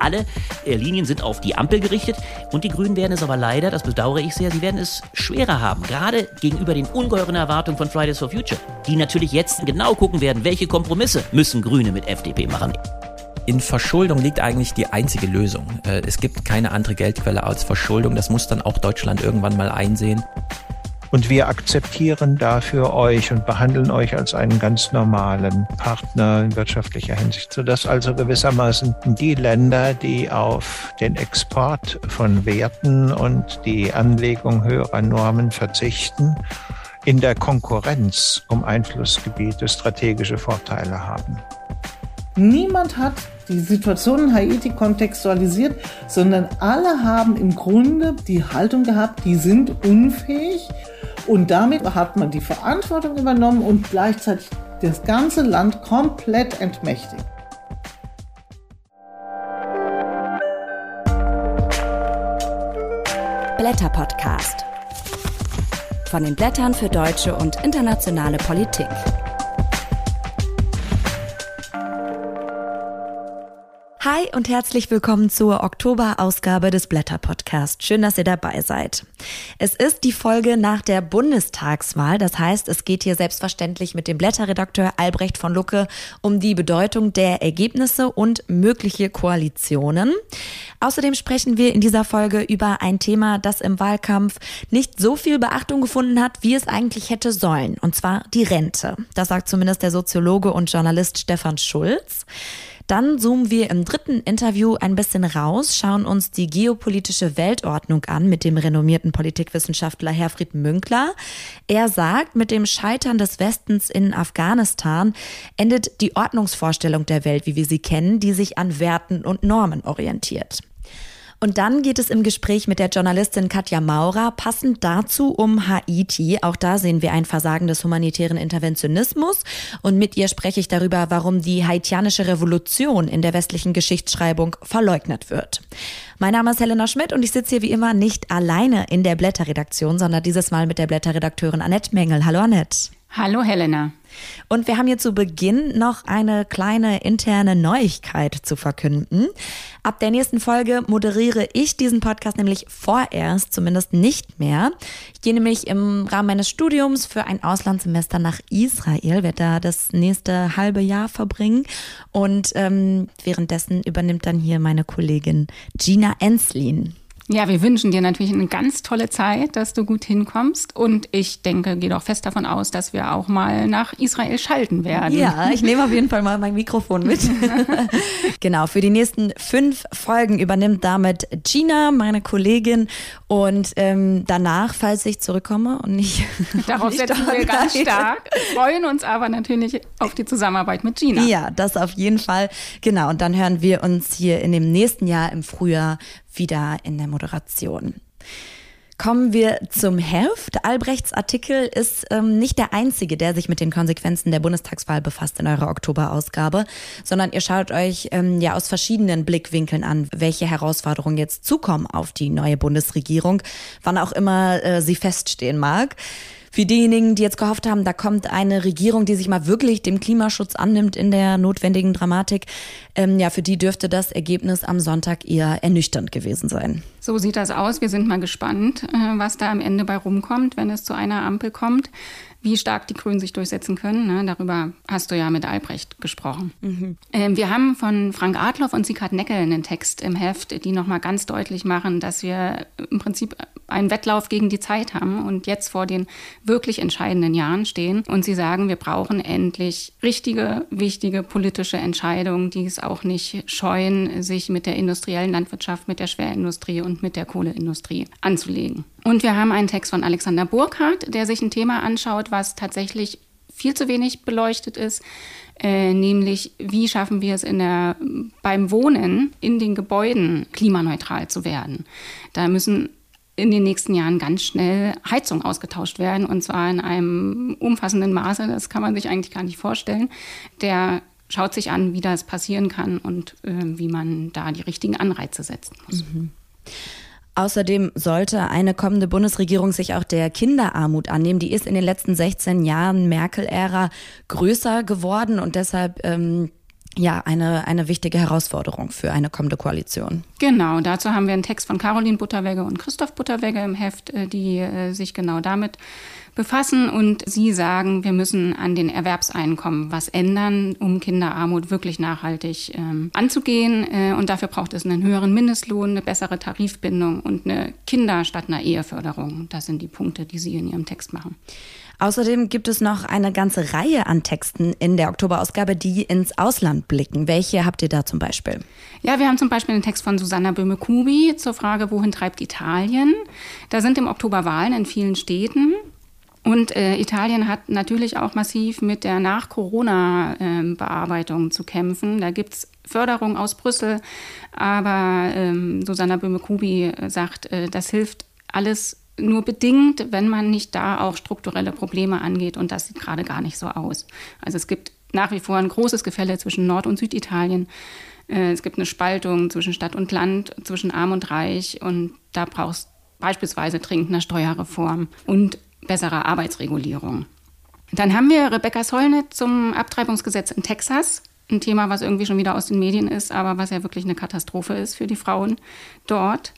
Alle äh, Linien sind auf die Ampel gerichtet und die Grünen werden es aber leider, das bedauere ich sehr, sie werden es schwerer haben. Gerade gegenüber den ungeheuren Erwartungen von Fridays for Future, die natürlich jetzt genau gucken werden, welche Kompromisse müssen Grüne mit FDP machen. In Verschuldung liegt eigentlich die einzige Lösung. Äh, es gibt keine andere Geldquelle als Verschuldung. Das muss dann auch Deutschland irgendwann mal einsehen. Und wir akzeptieren dafür euch und behandeln euch als einen ganz normalen Partner in wirtschaftlicher Hinsicht, sodass also gewissermaßen die Länder, die auf den Export von Werten und die Anlegung höherer Normen verzichten, in der Konkurrenz um Einflussgebiete strategische Vorteile haben. Niemand hat die Situation in Haiti kontextualisiert, sondern alle haben im Grunde die Haltung gehabt, die sind unfähig und damit hat man die Verantwortung übernommen und gleichzeitig das ganze Land komplett entmächtigt. Blätter Podcast. Von den Blättern für deutsche und internationale Politik. Hi und herzlich willkommen zur Oktoberausgabe des Blätter Podcast. Schön, dass ihr dabei seid. Es ist die Folge nach der Bundestagswahl. Das heißt, es geht hier selbstverständlich mit dem Blätterredakteur Albrecht von Lucke um die Bedeutung der Ergebnisse und mögliche Koalitionen. Außerdem sprechen wir in dieser Folge über ein Thema, das im Wahlkampf nicht so viel Beachtung gefunden hat, wie es eigentlich hätte sollen. Und zwar die Rente. Das sagt zumindest der Soziologe und Journalist Stefan Schulz. Dann zoomen wir im dritten Interview ein bisschen raus, schauen uns die geopolitische Weltordnung an mit dem renommierten Politikwissenschaftler Herfried Münkler. Er sagt, mit dem Scheitern des Westens in Afghanistan endet die Ordnungsvorstellung der Welt, wie wir sie kennen, die sich an Werten und Normen orientiert. Und dann geht es im Gespräch mit der Journalistin Katja Maurer passend dazu um Haiti. Auch da sehen wir ein Versagen des humanitären Interventionismus. Und mit ihr spreche ich darüber, warum die haitianische Revolution in der westlichen Geschichtsschreibung verleugnet wird. Mein Name ist Helena Schmidt und ich sitze hier wie immer nicht alleine in der Blätterredaktion, sondern dieses Mal mit der Blätterredakteurin Annette Mengel. Hallo Annette. Hallo Helena. Und wir haben hier zu Beginn noch eine kleine interne Neuigkeit zu verkünden. Ab der nächsten Folge moderiere ich diesen Podcast nämlich vorerst, zumindest nicht mehr. Ich gehe nämlich im Rahmen meines Studiums für ein Auslandssemester nach Israel, werde da das nächste halbe Jahr verbringen. Und ähm, währenddessen übernimmt dann hier meine Kollegin Gina Enslin. Ja, wir wünschen dir natürlich eine ganz tolle Zeit, dass du gut hinkommst. Und ich denke, gehe doch fest davon aus, dass wir auch mal nach Israel schalten werden. Ja, ich nehme auf jeden Fall mal mein Mikrofon mit. genau, für die nächsten fünf Folgen übernimmt damit Gina, meine Kollegin. Und ähm, danach, falls ich zurückkomme und nicht. Darauf setzen wir ganz stark. Freuen uns aber natürlich auf die Zusammenarbeit mit Gina. Ja, das auf jeden Fall. Genau. Und dann hören wir uns hier in dem nächsten Jahr im Frühjahr wieder in der Moderation. Kommen wir zum Heft. Albrechts Artikel ist ähm, nicht der einzige, der sich mit den Konsequenzen der Bundestagswahl befasst in eurer Oktoberausgabe, sondern ihr schaut euch ähm, ja aus verschiedenen Blickwinkeln an, welche Herausforderungen jetzt zukommen auf die neue Bundesregierung, wann auch immer äh, sie feststehen mag. Für diejenigen, die jetzt gehofft haben, da kommt eine Regierung, die sich mal wirklich dem Klimaschutz annimmt in der notwendigen Dramatik, ähm, ja, für die dürfte das Ergebnis am Sonntag eher ernüchternd gewesen sein. So sieht das aus. Wir sind mal gespannt, äh, was da am Ende bei rumkommt, wenn es zu einer Ampel kommt wie stark die Grünen sich durchsetzen können. Ne? Darüber hast du ja mit Albrecht gesprochen. Mhm. Ähm, wir haben von Frank Adloff und Sikat Neckel einen Text im Heft, die nochmal ganz deutlich machen, dass wir im Prinzip einen Wettlauf gegen die Zeit haben und jetzt vor den wirklich entscheidenden Jahren stehen. Und sie sagen, wir brauchen endlich richtige, wichtige politische Entscheidungen, die es auch nicht scheuen, sich mit der industriellen Landwirtschaft, mit der Schwerindustrie und mit der Kohleindustrie anzulegen. Und wir haben einen Text von Alexander Burkhardt, der sich ein Thema anschaut, was tatsächlich viel zu wenig beleuchtet ist, äh, nämlich wie schaffen wir es der, beim Wohnen in den Gebäuden klimaneutral zu werden. Da müssen in den nächsten Jahren ganz schnell Heizungen ausgetauscht werden und zwar in einem umfassenden Maße, das kann man sich eigentlich gar nicht vorstellen. Der schaut sich an, wie das passieren kann und äh, wie man da die richtigen Anreize setzen muss. Mhm. Außerdem sollte eine kommende Bundesregierung sich auch der Kinderarmut annehmen. Die ist in den letzten 16 Jahren Merkel-Ära größer geworden und deshalb ähm, ja eine, eine wichtige Herausforderung für eine kommende Koalition. Genau, dazu haben wir einen Text von Caroline Butterwegge und Christoph Butterwegge im Heft, äh, die äh, sich genau damit befassen und sie sagen, wir müssen an den Erwerbseinkommen was ändern, um Kinderarmut wirklich nachhaltig ähm, anzugehen. Äh, und dafür braucht es einen höheren Mindestlohn, eine bessere Tarifbindung und eine Kinder- statt einer Eheförderung. Das sind die Punkte, die Sie in Ihrem Text machen. Außerdem gibt es noch eine ganze Reihe an Texten in der Oktoberausgabe, die ins Ausland blicken. Welche habt ihr da zum Beispiel? Ja, wir haben zum Beispiel einen Text von Susanna Böhme-Kubi zur Frage, wohin treibt Italien? Da sind im Oktober Wahlen in vielen Städten. Und äh, Italien hat natürlich auch massiv mit der Nach-Corona-Bearbeitung äh, zu kämpfen. Da gibt es Förderung aus Brüssel, aber ähm, Susanna Böhme-Kubi sagt, äh, das hilft alles nur bedingt, wenn man nicht da auch strukturelle Probleme angeht. Und das sieht gerade gar nicht so aus. Also es gibt nach wie vor ein großes Gefälle zwischen Nord- und Süditalien. Äh, es gibt eine Spaltung zwischen Stadt und Land, zwischen Arm und Reich. Und da brauchst beispielsweise dringend eine Steuerreform und bessere Arbeitsregulierung. Dann haben wir Rebecca Solnit zum Abtreibungsgesetz in Texas. Ein Thema, was irgendwie schon wieder aus den Medien ist, aber was ja wirklich eine Katastrophe ist für die Frauen dort.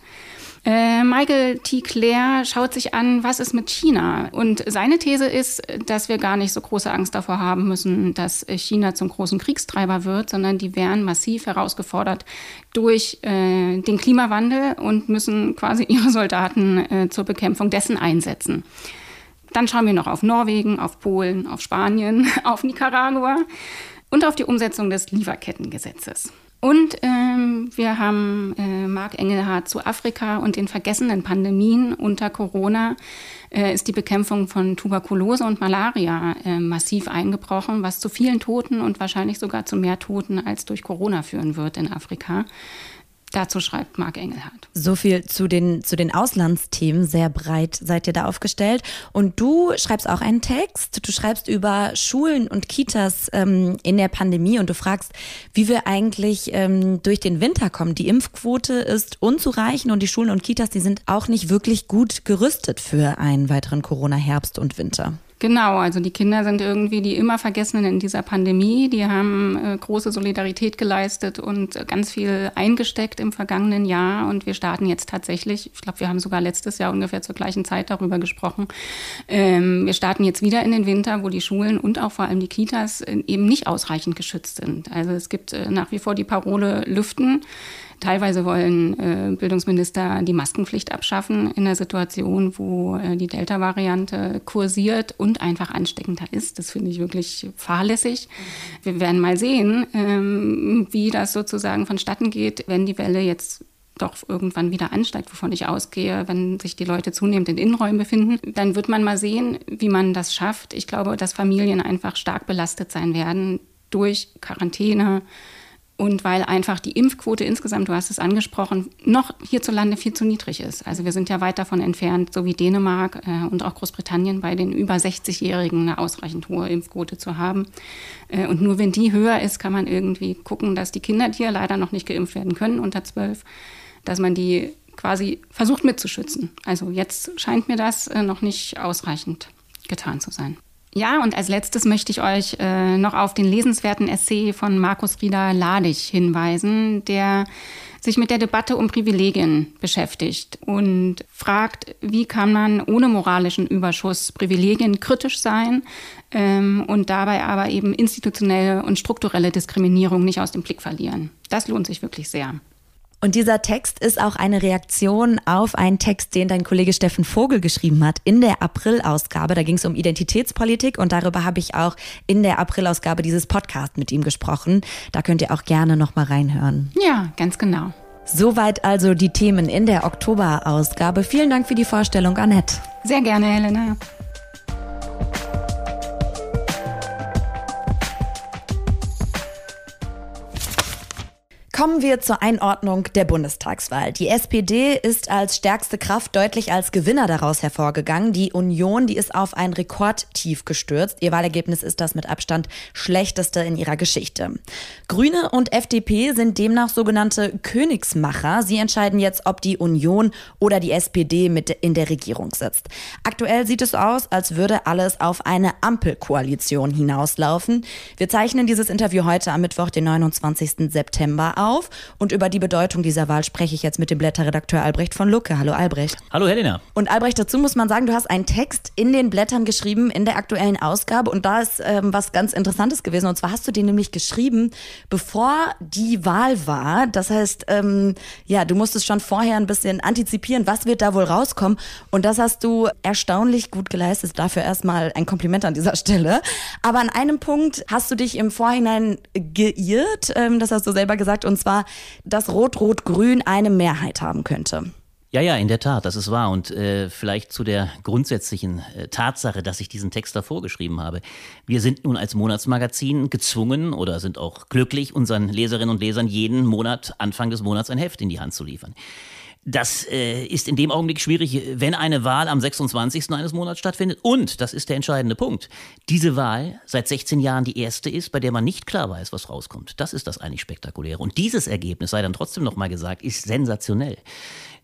Äh, Michael T. Clare schaut sich an, was ist mit China? Und seine These ist, dass wir gar nicht so große Angst davor haben müssen, dass China zum großen Kriegstreiber wird, sondern die wären massiv herausgefordert durch äh, den Klimawandel und müssen quasi ihre Soldaten äh, zur Bekämpfung dessen einsetzen. Dann schauen wir noch auf Norwegen, auf Polen, auf Spanien, auf Nicaragua und auf die Umsetzung des Lieferkettengesetzes. Und ähm, wir haben äh, Marc Engelhardt zu Afrika und den vergessenen Pandemien unter Corona äh, ist die Bekämpfung von Tuberkulose und Malaria äh, massiv eingebrochen, was zu vielen Toten und wahrscheinlich sogar zu mehr Toten als durch Corona führen wird in Afrika. Dazu schreibt Marc Engelhardt. So viel zu den, zu den Auslandsthemen. Sehr breit seid ihr da aufgestellt. Und du schreibst auch einen Text. Du schreibst über Schulen und Kitas ähm, in der Pandemie und du fragst, wie wir eigentlich ähm, durch den Winter kommen. Die Impfquote ist unzureichend und die Schulen und Kitas, die sind auch nicht wirklich gut gerüstet für einen weiteren Corona-Herbst und Winter. Genau, also die Kinder sind irgendwie die immer Vergessenen in dieser Pandemie. Die haben äh, große Solidarität geleistet und äh, ganz viel eingesteckt im vergangenen Jahr. Und wir starten jetzt tatsächlich, ich glaube, wir haben sogar letztes Jahr ungefähr zur gleichen Zeit darüber gesprochen. Ähm, wir starten jetzt wieder in den Winter, wo die Schulen und auch vor allem die Kitas äh, eben nicht ausreichend geschützt sind. Also es gibt äh, nach wie vor die Parole Lüften. Teilweise wollen äh, Bildungsminister die Maskenpflicht abschaffen in einer Situation, wo äh, die Delta-Variante kursiert und einfach ansteckender ist. Das finde ich wirklich fahrlässig. Wir werden mal sehen, ähm, wie das sozusagen vonstatten geht, wenn die Welle jetzt doch irgendwann wieder ansteigt, wovon ich ausgehe, wenn sich die Leute zunehmend in Innenräumen befinden, dann wird man mal sehen, wie man das schafft. Ich glaube, dass Familien einfach stark belastet sein werden durch Quarantäne, und weil einfach die Impfquote insgesamt, du hast es angesprochen, noch hierzulande viel zu niedrig ist. Also wir sind ja weit davon entfernt, so wie Dänemark äh, und auch Großbritannien bei den über 60-Jährigen eine ausreichend hohe Impfquote zu haben. Äh, und nur wenn die höher ist, kann man irgendwie gucken, dass die Kinder, die ja leider noch nicht geimpft werden können, unter zwölf, dass man die quasi versucht mitzuschützen. Also jetzt scheint mir das äh, noch nicht ausreichend getan zu sein. Ja, und als letztes möchte ich euch äh, noch auf den lesenswerten Essay von Markus Rieder Ladig hinweisen, der sich mit der Debatte um Privilegien beschäftigt und fragt, wie kann man ohne moralischen Überschuss Privilegien kritisch sein ähm, und dabei aber eben institutionelle und strukturelle Diskriminierung nicht aus dem Blick verlieren. Das lohnt sich wirklich sehr. Und dieser Text ist auch eine Reaktion auf einen Text, den dein Kollege Steffen Vogel geschrieben hat in der April-Ausgabe. Da ging es um Identitätspolitik und darüber habe ich auch in der April-Ausgabe dieses Podcast mit ihm gesprochen. Da könnt ihr auch gerne noch mal reinhören. Ja, ganz genau. Soweit also die Themen in der Oktober-Ausgabe. Vielen Dank für die Vorstellung, Annette. Sehr gerne, Helena. Kommen wir zur Einordnung der Bundestagswahl. Die SPD ist als stärkste Kraft deutlich als Gewinner daraus hervorgegangen. Die Union, die ist auf ein Rekordtief gestürzt. Ihr Wahlergebnis ist das mit Abstand schlechteste in ihrer Geschichte. Grüne und FDP sind demnach sogenannte Königsmacher. Sie entscheiden jetzt, ob die Union oder die SPD mit in der Regierung sitzt. Aktuell sieht es aus, als würde alles auf eine Ampelkoalition hinauslaufen. Wir zeichnen dieses Interview heute am Mittwoch, den 29. September auf. Und über die Bedeutung dieser Wahl spreche ich jetzt mit dem Blätterredakteur Albrecht von Lucke. Hallo Albrecht. Hallo Helena. Und Albrecht, dazu muss man sagen, du hast einen Text in den Blättern geschrieben in der aktuellen Ausgabe. Und da ist ähm, was ganz Interessantes gewesen. Und zwar hast du den nämlich geschrieben, bevor die Wahl war. Das heißt, ähm, ja, du musstest schon vorher ein bisschen antizipieren, was wird da wohl rauskommen. Und das hast du erstaunlich gut geleistet. Dafür erstmal ein Kompliment an dieser Stelle. Aber an einem Punkt hast du dich im Vorhinein geirrt. Ähm, das hast du selber gesagt und zwar, dass Rot-Rot-Grün eine Mehrheit haben könnte. Ja, ja, in der Tat, das ist wahr. Und äh, vielleicht zu der grundsätzlichen äh, Tatsache, dass ich diesen Text davor geschrieben habe. Wir sind nun als Monatsmagazin gezwungen oder sind auch glücklich, unseren Leserinnen und Lesern jeden Monat, Anfang des Monats, ein Heft in die Hand zu liefern. Das äh, ist in dem Augenblick schwierig, wenn eine Wahl am 26. eines Monats stattfindet. Und, das ist der entscheidende Punkt, diese Wahl seit 16 Jahren die erste ist, bei der man nicht klar weiß, was rauskommt. Das ist das eigentlich Spektakuläre. Und dieses Ergebnis, sei dann trotzdem nochmal gesagt, ist sensationell.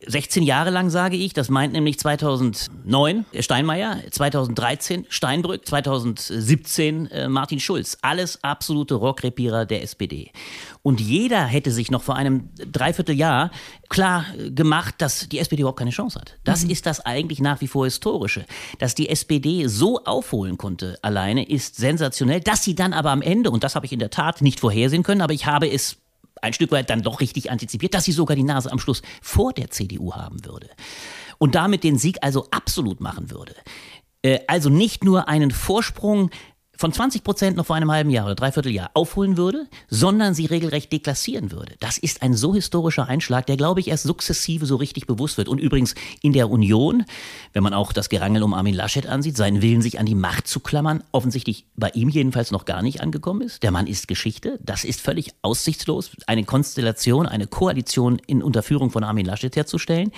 16 Jahre lang sage ich, das meint nämlich 2009 Steinmeier, 2013 Steinbrück, 2017 äh, Martin Schulz. Alles absolute Rockrepierer der SPD. Und jeder hätte sich noch vor einem Dreivierteljahr klar gemacht, dass die SPD überhaupt keine Chance hat. Das mhm. ist das eigentlich nach wie vor Historische. Dass die SPD so aufholen konnte alleine, ist sensationell. Dass sie dann aber am Ende, und das habe ich in der Tat nicht vorhersehen können, aber ich habe es ein Stück weit dann doch richtig antizipiert, dass sie sogar die Nase am Schluss vor der CDU haben würde. Und damit den Sieg also absolut machen würde. Äh, also nicht nur einen Vorsprung von 20 Prozent noch vor einem halben Jahr oder dreiviertel Jahr aufholen würde, sondern sie regelrecht deklassieren würde. Das ist ein so historischer Einschlag, der, glaube ich, erst sukzessive so richtig bewusst wird. Und übrigens in der Union, wenn man auch das Gerangel um Armin Laschet ansieht, seinen Willen, sich an die Macht zu klammern, offensichtlich bei ihm jedenfalls noch gar nicht angekommen ist. Der Mann ist Geschichte. Das ist völlig aussichtslos, eine Konstellation, eine Koalition in Unterführung von Armin Laschet herzustellen.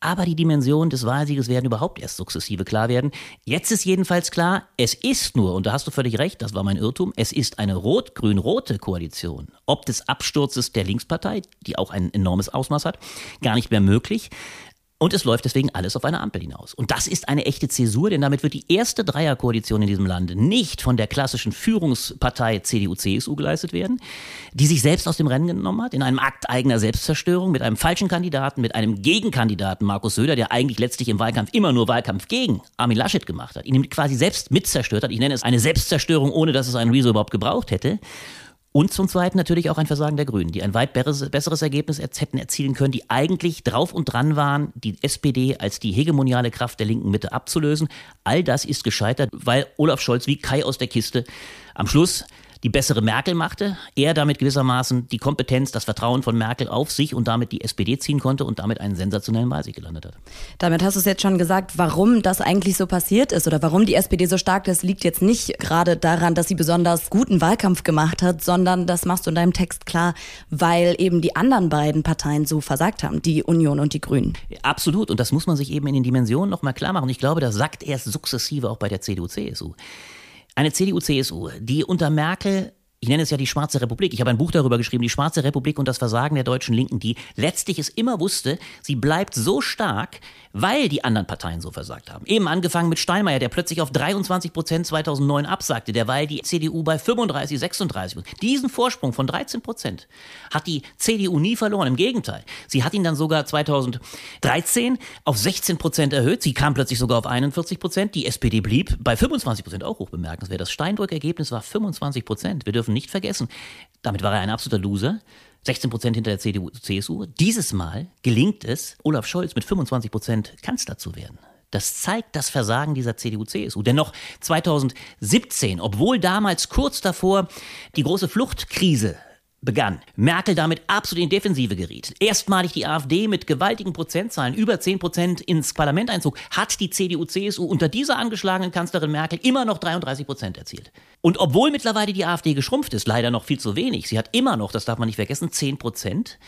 Aber die Dimensionen des Wahlsieges werden überhaupt erst sukzessive klar werden. Jetzt ist jedenfalls klar, es ist nur, und da hast du völlig recht, das war mein Irrtum, es ist eine rot-grün-rote Koalition. Ob des Absturzes der Linkspartei, die auch ein enormes Ausmaß hat, gar nicht mehr möglich. Und es läuft deswegen alles auf eine Ampel hinaus. Und das ist eine echte Zäsur, denn damit wird die erste Dreierkoalition in diesem Lande nicht von der klassischen Führungspartei CDU-CSU geleistet werden, die sich selbst aus dem Rennen genommen hat, in einem Akt eigener Selbstzerstörung, mit einem falschen Kandidaten, mit einem Gegenkandidaten, Markus Söder, der eigentlich letztlich im Wahlkampf immer nur Wahlkampf gegen Armin Laschet gemacht hat, ihn quasi selbst mitzerstört hat. Ich nenne es eine Selbstzerstörung, ohne dass es einen Rezo überhaupt gebraucht hätte. Und zum Zweiten natürlich auch ein Versagen der Grünen, die ein weit besseres Ergebnis hätten erzielen können, die eigentlich drauf und dran waren, die SPD als die hegemoniale Kraft der linken Mitte abzulösen. All das ist gescheitert, weil Olaf Scholz wie Kai aus der Kiste am Schluss die bessere Merkel machte, er damit gewissermaßen die Kompetenz, das Vertrauen von Merkel auf sich und damit die SPD ziehen konnte und damit einen sensationellen Wahlsieg gelandet hat. Damit hast du es jetzt schon gesagt, warum das eigentlich so passiert ist oder warum die SPD so stark ist, liegt jetzt nicht gerade daran, dass sie besonders guten Wahlkampf gemacht hat, sondern das machst du in deinem Text klar, weil eben die anderen beiden Parteien so versagt haben, die Union und die Grünen. Absolut und das muss man sich eben in den Dimensionen nochmal klar machen. Ich glaube, das sackt erst sukzessive auch bei der CDU-CSU. Eine CDU-CSU, die unter Merkel ich nenne es ja die Schwarze Republik. Ich habe ein Buch darüber geschrieben, die Schwarze Republik und das Versagen der deutschen Linken, die letztlich es immer wusste, sie bleibt so stark, weil die anderen Parteien so versagt haben. Eben angefangen mit Steinmeier, der plötzlich auf 23 Prozent 2009 absagte, derweil die CDU bei 35, 36. Diesen Vorsprung von 13 Prozent hat die CDU nie verloren. Im Gegenteil, sie hat ihn dann sogar 2013 auf 16 Prozent erhöht. Sie kam plötzlich sogar auf 41 Prozent. Die SPD blieb bei 25 Prozent, auch hoch bemerkenswert. Das Steinbrück-Ergebnis war 25 Prozent. Wir dürfen nicht vergessen, damit war er ein absoluter Loser. 16 Prozent hinter der CDU, CSU. Dieses Mal gelingt es, Olaf Scholz mit 25 Prozent Kanzler zu werden. Das zeigt das Versagen dieser CDU-CSU. Denn noch 2017, obwohl damals kurz davor die große Fluchtkrise begann, Merkel damit absolut in Defensive geriet, erstmalig die AfD mit gewaltigen Prozentzahlen, über 10 Prozent ins Parlament einzog, hat die CDU-CSU unter dieser angeschlagenen Kanzlerin Merkel immer noch 33 Prozent erzielt. Und obwohl mittlerweile die AfD geschrumpft ist, leider noch viel zu wenig, sie hat immer noch, das darf man nicht vergessen, 10 Prozent,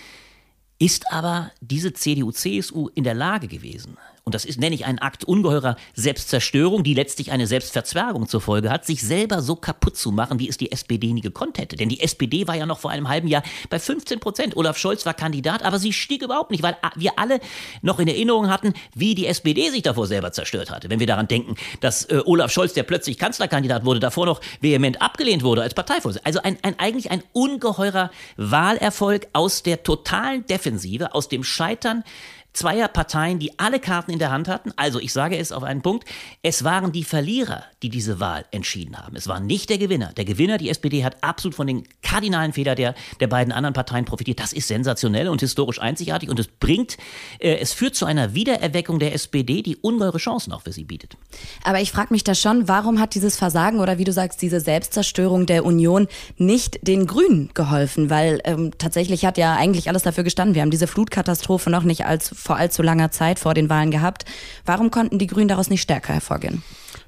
ist aber diese CDU-CSU in der Lage gewesen, und das ist, nenne ich einen Akt ungeheurer Selbstzerstörung, die letztlich eine Selbstverzwergung zur Folge hat, sich selber so kaputt zu machen, wie es die SPD nie gekonnt hätte. Denn die SPD war ja noch vor einem halben Jahr bei 15 Prozent. Olaf Scholz war Kandidat, aber sie stieg überhaupt nicht, weil wir alle noch in Erinnerung hatten, wie die SPD sich davor selber zerstört hatte. Wenn wir daran denken, dass äh, Olaf Scholz, der plötzlich Kanzlerkandidat wurde, davor noch vehement abgelehnt wurde als Parteivorsitzender. Also ein, ein, eigentlich ein ungeheurer Wahlerfolg aus der totalen Defensive, aus dem Scheitern zweier Parteien, die alle Karten in der Hand hatten. Also ich sage es auf einen Punkt, es waren die Verlierer, die diese Wahl entschieden haben. Es war nicht der Gewinner. Der Gewinner, die SPD, hat absolut von den kardinalen Fehler der, der beiden anderen Parteien profitiert. Das ist sensationell und historisch einzigartig und es bringt, äh, es führt zu einer Wiedererweckung der SPD, die ungeheure Chancen auch für sie bietet. Aber ich frage mich da schon, warum hat dieses Versagen oder wie du sagst, diese Selbstzerstörung der Union nicht den Grünen geholfen? Weil ähm, tatsächlich hat ja eigentlich alles dafür gestanden. Wir haben diese Flutkatastrophe noch nicht als vor allzu langer Zeit vor den Wahlen gehabt. Warum konnten die Grünen daraus nicht stärker hervorgehen?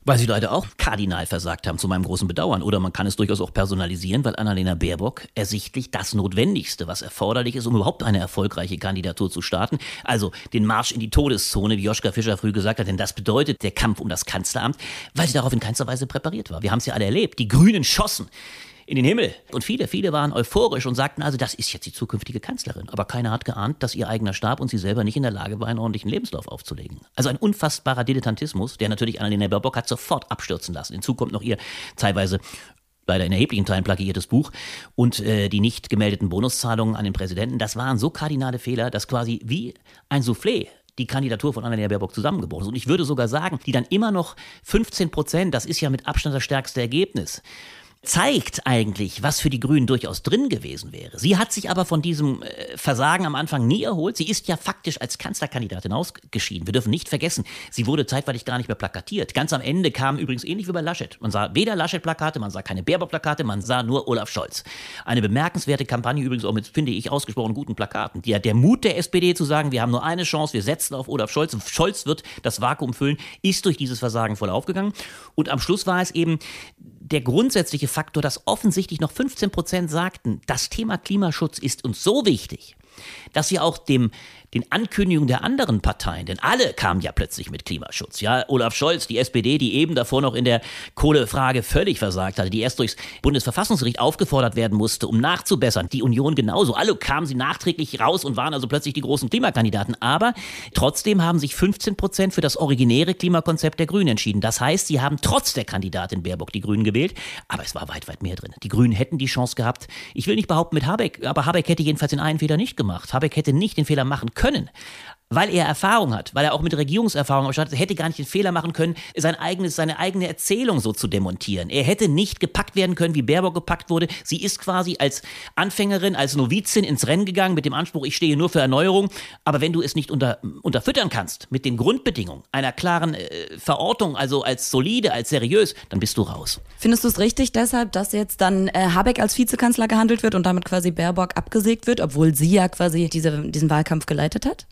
Weil sie leider auch kardinal versagt haben, zu meinem großen Bedauern. Oder man kann es durchaus auch personalisieren, weil Annalena Baerbock ersichtlich das Notwendigste, was erforderlich ist, um überhaupt eine erfolgreiche Kandidatur zu starten, also den Marsch in die Todeszone, wie Joschka Fischer früh gesagt hat, denn das bedeutet der Kampf um das Kanzleramt, weil sie darauf in keinster Weise präpariert war. Wir haben es ja alle erlebt. Die Grünen schossen in den Himmel. Und viele, viele waren euphorisch und sagten also, das ist jetzt die zukünftige Kanzlerin. Aber keiner hat geahnt, dass ihr eigener Stab und sie selber nicht in der Lage war, einen ordentlichen Lebenslauf aufzulegen. Also ein unfassbarer Dilettantismus, der natürlich Annalena Baerbock hat sofort abstürzen lassen. Hinzu kommt noch ihr teilweise leider in erheblichen Teilen plagiiertes Buch und äh, die nicht gemeldeten Bonuszahlungen an den Präsidenten. Das waren so kardinale Fehler, dass quasi wie ein Soufflé die Kandidatur von Annalena Baerbock zusammengebrochen ist. Und ich würde sogar sagen, die dann immer noch 15 Prozent, das ist ja mit Abstand das stärkste Ergebnis, zeigt eigentlich, was für die Grünen durchaus drin gewesen wäre. Sie hat sich aber von diesem äh, Versagen am Anfang nie erholt. Sie ist ja faktisch als Kanzlerkandidatin ausgeschieden. Wir dürfen nicht vergessen, sie wurde zeitweilig gar nicht mehr plakatiert. Ganz am Ende kam übrigens ähnlich wie bei Laschet. Man sah weder Laschet-Plakate, man sah keine Baerbock-Plakate, man sah nur Olaf Scholz. Eine bemerkenswerte Kampagne übrigens auch mit, finde ich, ausgesprochen guten Plakaten. Der, der Mut der SPD zu sagen, wir haben nur eine Chance, wir setzen auf Olaf Scholz und Scholz wird das Vakuum füllen, ist durch dieses Versagen voll aufgegangen. Und am Schluss war es eben der grundsätzliche Faktor, dass offensichtlich noch 15 Prozent sagten, das Thema Klimaschutz ist uns so wichtig, dass sie auch dem den Ankündigungen der anderen Parteien, denn alle kamen ja plötzlich mit Klimaschutz. Ja, Olaf Scholz, die SPD, die eben davor noch in der Kohlefrage völlig versagt hatte, die erst durchs Bundesverfassungsgericht aufgefordert werden musste, um nachzubessern. Die Union genauso. Alle kamen sie nachträglich raus und waren also plötzlich die großen Klimakandidaten. Aber trotzdem haben sich 15 Prozent für das originäre Klimakonzept der Grünen entschieden. Das heißt, sie haben trotz der Kandidatin Baerbock die Grünen gewählt. Aber es war weit, weit mehr drin. Die Grünen hätten die Chance gehabt. Ich will nicht behaupten mit Habeck, aber Habeck hätte jedenfalls den einen Fehler nicht gemacht. Habeck hätte nicht den Fehler machen können können weil er Erfahrung hat, weil er auch mit Regierungserfahrung ausstattet, hätte gar nicht den Fehler machen können, sein eigenes, seine eigene Erzählung so zu demontieren. Er hätte nicht gepackt werden können, wie Baerbock gepackt wurde. Sie ist quasi als Anfängerin, als Novizin ins Rennen gegangen mit dem Anspruch, ich stehe nur für Erneuerung. Aber wenn du es nicht unter, unterfüttern kannst mit den Grundbedingungen einer klaren äh, Verortung, also als solide, als seriös, dann bist du raus. Findest du es richtig deshalb, dass jetzt dann äh, Habeck als Vizekanzler gehandelt wird und damit quasi Baerbock abgesägt wird, obwohl sie ja quasi diese, diesen Wahlkampf geleitet hat?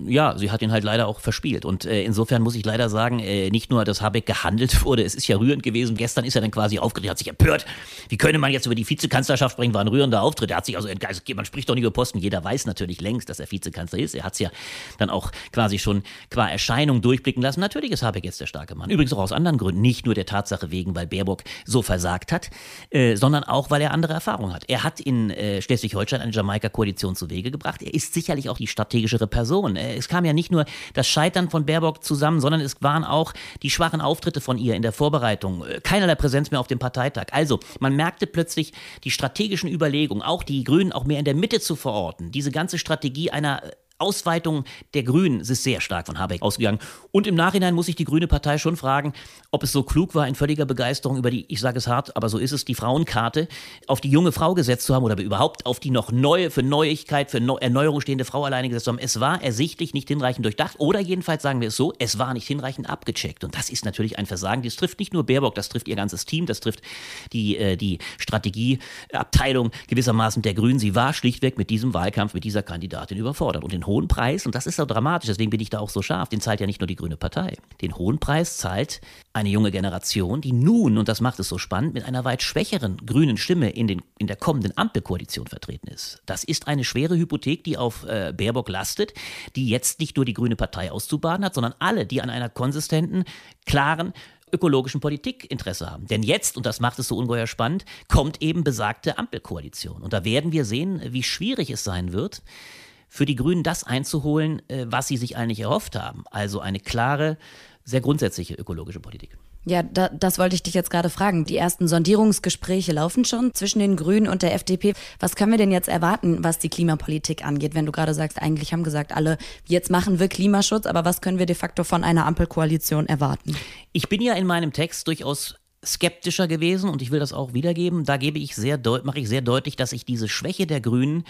Ja, sie hat ihn halt leider auch verspielt. Und äh, insofern muss ich leider sagen, äh, nicht nur, dass Habeck gehandelt wurde, es ist ja rührend gewesen. Gestern ist er dann quasi aufgeregt, hat sich empört. Wie könne man jetzt über die Vizekanzlerschaft sprechen? War ein rührender Auftritt. Er hat sich also entgeistert. Man spricht doch nicht über Posten. Jeder weiß natürlich längst, dass er Vizekanzler ist. Er hat es ja dann auch quasi schon qua Erscheinung durchblicken lassen. Natürlich ist Habeck jetzt der starke Mann. Übrigens auch aus anderen Gründen. Nicht nur der Tatsache wegen, weil Baerbock so versagt hat, äh, sondern auch, weil er andere Erfahrungen hat. Er hat in äh, Schleswig-Holstein eine Jamaika-Koalition zu Wege gebracht. Er ist sicherlich auch die strategischere Person. Äh, es kam ja nicht nur das Scheitern von Baerbock zusammen, sondern es waren auch die schwachen Auftritte von ihr in der Vorbereitung. Äh, keinerlei Präsenz mehr auf dem Parteitag. Also, man merkte plötzlich die strategischen Überlegungen, auch die Grünen auch mehr in der Mitte zu verorten. Diese ganze Strategie einer Ausweitung der Grünen ist sehr stark von Habeck ausgegangen. Und im Nachhinein muss sich die Grüne Partei schon fragen, ob es so klug war, in völliger Begeisterung über die, ich sage es hart, aber so ist es, die Frauenkarte auf die junge Frau gesetzt zu haben oder überhaupt auf die noch neue, für Neuigkeit, für Erneuerung stehende Frau alleine gesetzt zu haben. Es war ersichtlich nicht hinreichend durchdacht oder jedenfalls sagen wir es so, es war nicht hinreichend abgecheckt. Und das ist natürlich ein Versagen. Das trifft nicht nur Baerbock, das trifft ihr ganzes Team, das trifft die, äh, die Strategieabteilung gewissermaßen der Grünen. Sie war schlichtweg mit diesem Wahlkampf, mit dieser Kandidatin überfordert. Und den hohen Preis, und das ist so dramatisch, deswegen bin ich da auch so scharf, den zahlt ja nicht nur die Grüne Partei. Den hohen Preis zahlt eine junge Generation, die nun, und das macht es so spannend, mit einer weit schwächeren grünen Stimme in, den, in der kommenden Ampelkoalition vertreten ist. Das ist eine schwere Hypothek, die auf äh, Baerbock lastet, die jetzt nicht nur die Grüne Partei auszubaden hat, sondern alle, die an einer konsistenten, klaren, ökologischen Politik Interesse haben. Denn jetzt, und das macht es so ungeheuer spannend, kommt eben besagte Ampelkoalition. Und da werden wir sehen, wie schwierig es sein wird, für die Grünen das einzuholen, äh, was sie sich eigentlich erhofft haben. Also eine klare, sehr grundsätzliche ökologische Politik. Ja, da, das wollte ich dich jetzt gerade fragen. Die ersten Sondierungsgespräche laufen schon zwischen den Grünen und der FDP. Was können wir denn jetzt erwarten, was die Klimapolitik angeht? Wenn du gerade sagst, eigentlich haben gesagt alle, jetzt machen wir Klimaschutz, aber was können wir de facto von einer Ampelkoalition erwarten? Ich bin ja in meinem Text durchaus skeptischer gewesen und ich will das auch wiedergeben. Da gebe ich sehr mache ich sehr deutlich, dass ich diese Schwäche der Grünen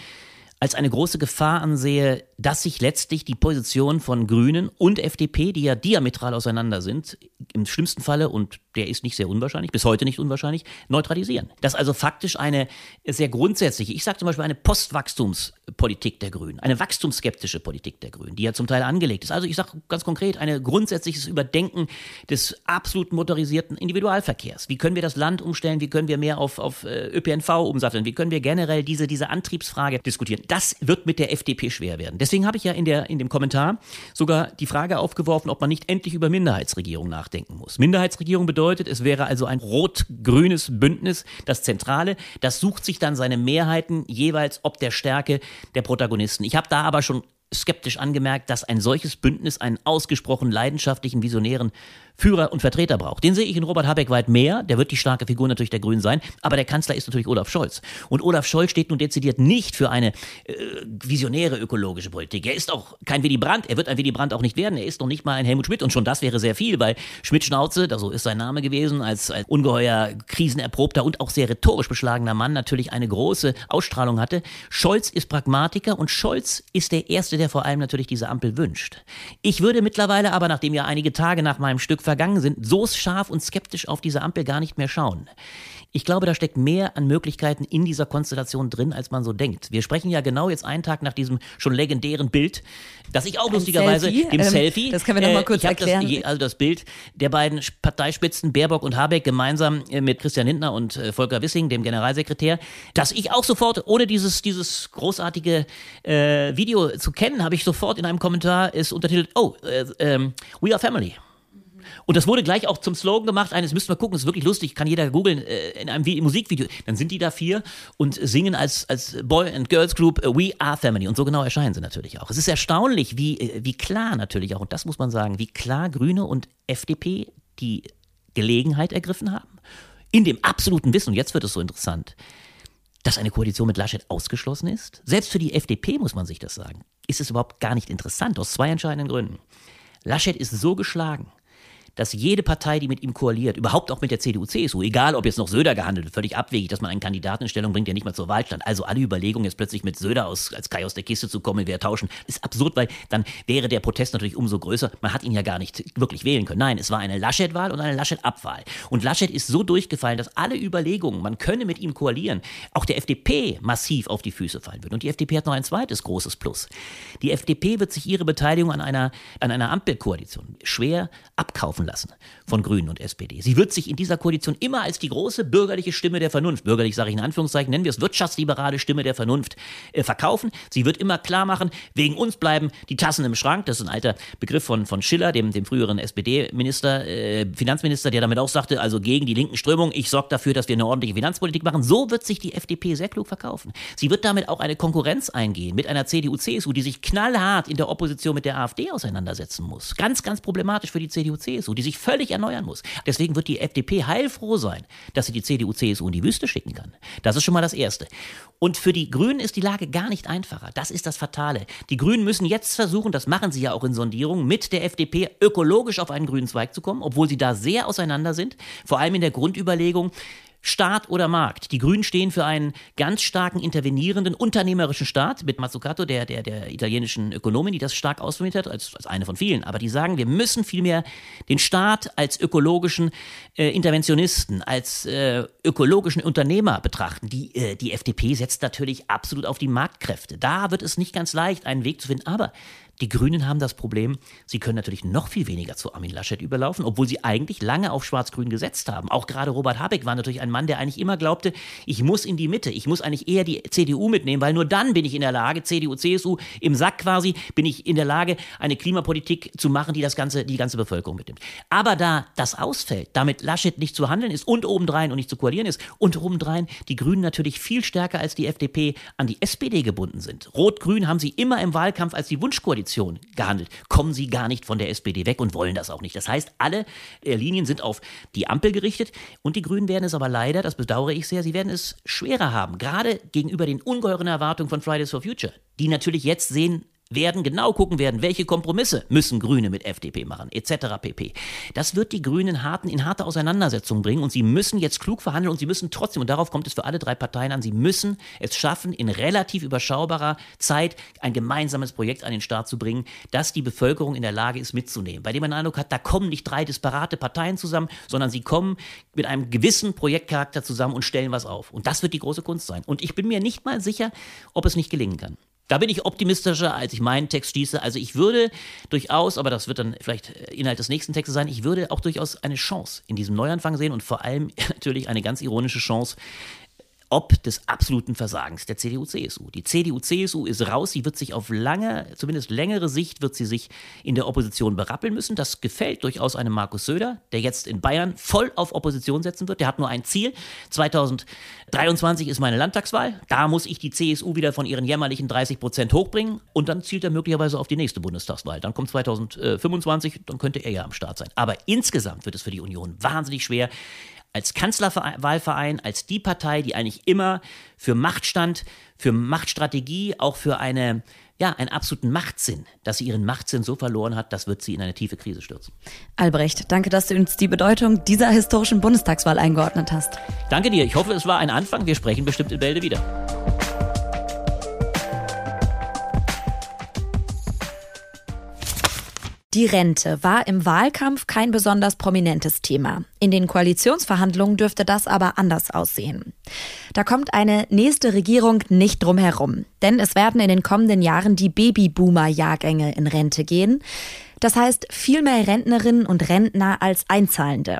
als eine große Gefahr ansehe, dass sich letztlich die Position von Grünen und FDP, die ja diametral auseinander sind, im schlimmsten Falle, und der ist nicht sehr unwahrscheinlich, bis heute nicht unwahrscheinlich, neutralisieren. Dass also faktisch eine sehr grundsätzliche, ich sage zum Beispiel eine Postwachstumspolitik der Grünen, eine wachstumsskeptische Politik der Grünen, die ja zum Teil angelegt ist. Also ich sage ganz konkret, ein grundsätzliches Überdenken des absolut motorisierten Individualverkehrs. Wie können wir das Land umstellen? Wie können wir mehr auf, auf äh, ÖPNV umsatteln? Wie können wir generell diese, diese Antriebsfrage diskutieren? Das wird mit der FDP schwer werden. Deswegen habe ich ja in, der, in dem Kommentar sogar die Frage aufgeworfen, ob man nicht endlich über Minderheitsregierung nachdenken muss. Minderheitsregierung bedeutet, es wäre also ein rot-grünes Bündnis, das Zentrale, das sucht sich dann seine Mehrheiten jeweils ob der Stärke der Protagonisten. Ich habe da aber schon skeptisch angemerkt, dass ein solches Bündnis einen ausgesprochen leidenschaftlichen, visionären Führer und Vertreter braucht. Den sehe ich in Robert Habeck weit mehr. Der wird die starke Figur natürlich der Grünen sein. Aber der Kanzler ist natürlich Olaf Scholz. Und Olaf Scholz steht nun dezidiert nicht für eine äh, visionäre ökologische Politik. Er ist auch kein Willy Brandt. Er wird ein Willy Brandt auch nicht werden. Er ist noch nicht mal ein Helmut Schmidt. Und schon das wäre sehr viel, weil Schmidt Schnauze, so ist sein Name gewesen, als, als ungeheuer krisenerprobter und auch sehr rhetorisch beschlagener Mann natürlich eine große Ausstrahlung hatte. Scholz ist Pragmatiker und Scholz ist der Erste, der vor allem natürlich diese Ampel wünscht. Ich würde mittlerweile aber, nachdem ja einige Tage nach meinem Stück vergangen sind, so scharf und skeptisch auf diese Ampel gar nicht mehr schauen. Ich glaube, da steckt mehr an Möglichkeiten in dieser Konstellation drin, als man so denkt. Wir sprechen ja genau jetzt einen Tag nach diesem schon legendären Bild, das ich auch Ein lustigerweise, Selfie? dem ähm, Selfie. Das können wir nochmal äh, kurz erklären. Das, also das Bild der beiden Parteispitzen Baerbock und Habeck gemeinsam äh, mit Christian Lindner und äh, Volker Wissing, dem Generalsekretär, das ich auch sofort, ohne dieses, dieses großartige äh, Video zu kennen, habe ich sofort in einem Kommentar ist untertitelt, oh, äh, ähm, we are family. Und das wurde gleich auch zum Slogan gemacht. Eines müssten wir gucken, ist wirklich lustig, kann jeder googeln, äh, in einem Musikvideo. Dann sind die da vier und singen als, als Boy and Girls Group äh, We Are Family. Und so genau erscheinen sie natürlich auch. Es ist erstaunlich, wie, äh, wie klar natürlich auch, und das muss man sagen, wie klar Grüne und FDP die Gelegenheit ergriffen haben. In dem absoluten Wissen, und jetzt wird es so interessant, dass eine Koalition mit Laschet ausgeschlossen ist. Selbst für die FDP muss man sich das sagen. Ist es überhaupt gar nicht interessant, aus zwei entscheidenden Gründen. Laschet ist so geschlagen, dass jede Partei, die mit ihm koaliert, überhaupt auch mit der CDU, CSU, egal ob jetzt noch Söder gehandelt wird, völlig abwegig, dass man einen Kandidaten in Stellung bringt, der nicht mal zur Wahl stand. Also alle Überlegungen, jetzt plötzlich mit Söder aus, als Kai aus der Kiste zu kommen, wir tauschen, ist absurd, weil dann wäre der Protest natürlich umso größer. Man hat ihn ja gar nicht wirklich wählen können. Nein, es war eine Laschet-Wahl und eine Laschet-Abwahl. Und Laschet ist so durchgefallen, dass alle Überlegungen, man könne mit ihm koalieren, auch der FDP massiv auf die Füße fallen wird. Und die FDP hat noch ein zweites großes Plus. Die FDP wird sich ihre Beteiligung an einer, an einer Ampelkoalition schwer abkaufen lassen von Grünen und SPD. Sie wird sich in dieser Koalition immer als die große bürgerliche Stimme der Vernunft, bürgerlich sage ich in Anführungszeichen, nennen wir es wirtschaftsliberale Stimme der Vernunft, äh, verkaufen. Sie wird immer klar machen, wegen uns bleiben die Tassen im Schrank. Das ist ein alter Begriff von, von Schiller, dem, dem früheren SPD-Minister, äh, Finanzminister, der damit auch sagte, also gegen die linken Strömungen, ich sorge dafür, dass wir eine ordentliche Finanzpolitik machen. So wird sich die FDP sehr klug verkaufen. Sie wird damit auch eine Konkurrenz eingehen mit einer CDU, CSU, die sich knallhart in der Opposition mit der AfD auseinandersetzen muss. Ganz, ganz problematisch für die CDU, CSU. CDU-CSU, die sich völlig erneuern muss. Deswegen wird die FDP heilfroh sein, dass sie die CDU-CSU in die Wüste schicken kann. Das ist schon mal das Erste. Und für die Grünen ist die Lage gar nicht einfacher. Das ist das Fatale. Die Grünen müssen jetzt versuchen, das machen sie ja auch in Sondierungen, mit der FDP ökologisch auf einen grünen Zweig zu kommen, obwohl sie da sehr auseinander sind. Vor allem in der Grundüberlegung, Staat oder Markt. Die Grünen stehen für einen ganz starken intervenierenden unternehmerischen Staat mit Mazzucato, der, der, der italienischen Ökonomin, die das stark ausformuliert hat, als, als eine von vielen. Aber die sagen, wir müssen vielmehr den Staat als ökologischen äh, Interventionisten, als äh, ökologischen Unternehmer betrachten. Die, äh, die FDP setzt natürlich absolut auf die Marktkräfte. Da wird es nicht ganz leicht, einen Weg zu finden. Aber die Grünen haben das Problem, sie können natürlich noch viel weniger zu Armin Laschet überlaufen, obwohl sie eigentlich lange auf Schwarz-Grün gesetzt haben. Auch gerade Robert Habeck war natürlich ein Mann, der eigentlich immer glaubte, ich muss in die Mitte, ich muss eigentlich eher die CDU mitnehmen, weil nur dann bin ich in der Lage, CDU, CSU im Sack quasi, bin ich in der Lage, eine Klimapolitik zu machen, die das ganze, die ganze Bevölkerung mitnimmt. Aber da das ausfällt, damit Laschet nicht zu handeln ist und obendrein und nicht zu koalieren ist und obendrein die Grünen natürlich viel stärker als die FDP an die SPD gebunden sind. Rot-Grün haben sie immer im Wahlkampf als die Wunschkoalition Koalition gehandelt. Kommen sie gar nicht von der SPD weg und wollen das auch nicht. Das heißt, alle äh, Linien sind auf die Ampel gerichtet und die Grünen werden es aber leider, das bedauere ich sehr, sie werden es schwerer haben, gerade gegenüber den ungeheuren Erwartungen von Fridays for Future, die natürlich jetzt sehen, werden genau gucken werden, welche Kompromisse müssen Grüne mit FDP machen, etc. pp. Das wird die Grünen harten, in harte Auseinandersetzungen bringen und sie müssen jetzt klug verhandeln und sie müssen trotzdem, und darauf kommt es für alle drei Parteien an, sie müssen es schaffen, in relativ überschaubarer Zeit ein gemeinsames Projekt an den Start zu bringen, das die Bevölkerung in der Lage ist mitzunehmen. Bei dem man den Eindruck hat, da kommen nicht drei disparate Parteien zusammen, sondern sie kommen mit einem gewissen Projektcharakter zusammen und stellen was auf. Und das wird die große Kunst sein. Und ich bin mir nicht mal sicher, ob es nicht gelingen kann. Da bin ich optimistischer, als ich meinen Text schließe. Also ich würde durchaus, aber das wird dann vielleicht Inhalt des nächsten Textes sein, ich würde auch durchaus eine Chance in diesem Neuanfang sehen und vor allem natürlich eine ganz ironische Chance, ob des absoluten Versagens der CDU-CSU. Die CDU-CSU ist raus, sie wird sich auf lange, zumindest längere Sicht, wird sie sich in der Opposition berappeln müssen. Das gefällt durchaus einem Markus Söder, der jetzt in Bayern voll auf Opposition setzen wird. Der hat nur ein Ziel. 2023 ist meine Landtagswahl. Da muss ich die CSU wieder von ihren jämmerlichen 30 Prozent hochbringen und dann zielt er möglicherweise auf die nächste Bundestagswahl. Dann kommt 2025, dann könnte er ja am Start sein. Aber insgesamt wird es für die Union wahnsinnig schwer als Kanzlerwahlverein, als die Partei, die eigentlich immer für Macht stand, für Machtstrategie, auch für eine, ja, einen absoluten Machtsinn, dass sie ihren Machtsinn so verloren hat, das wird sie in eine tiefe Krise stürzen. Albrecht, danke, dass du uns die Bedeutung dieser historischen Bundestagswahl eingeordnet hast. Danke dir. Ich hoffe, es war ein Anfang. Wir sprechen bestimmt in Bälde wieder. Die Rente war im Wahlkampf kein besonders prominentes Thema. In den Koalitionsverhandlungen dürfte das aber anders aussehen. Da kommt eine nächste Regierung nicht drum herum. Denn es werden in den kommenden Jahren die Babyboomer-Jahrgänge in Rente gehen. Das heißt viel mehr Rentnerinnen und Rentner als Einzahlende.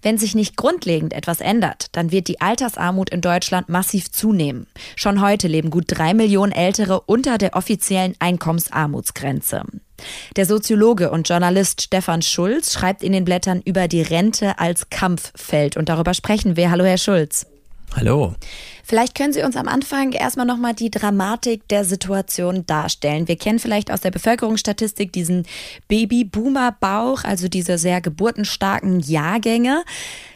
Wenn sich nicht grundlegend etwas ändert, dann wird die Altersarmut in Deutschland massiv zunehmen. Schon heute leben gut drei Millionen Ältere unter der offiziellen Einkommensarmutsgrenze. Der Soziologe und Journalist Stefan Schulz schreibt in den Blättern über die Rente als Kampffeld und darüber sprechen wir. Hallo, Herr Schulz. Hallo. Vielleicht können Sie uns am Anfang erstmal nochmal die Dramatik der Situation darstellen. Wir kennen vielleicht aus der Bevölkerungsstatistik diesen Baby-Boomer-Bauch, also diese sehr geburtenstarken Jahrgänge.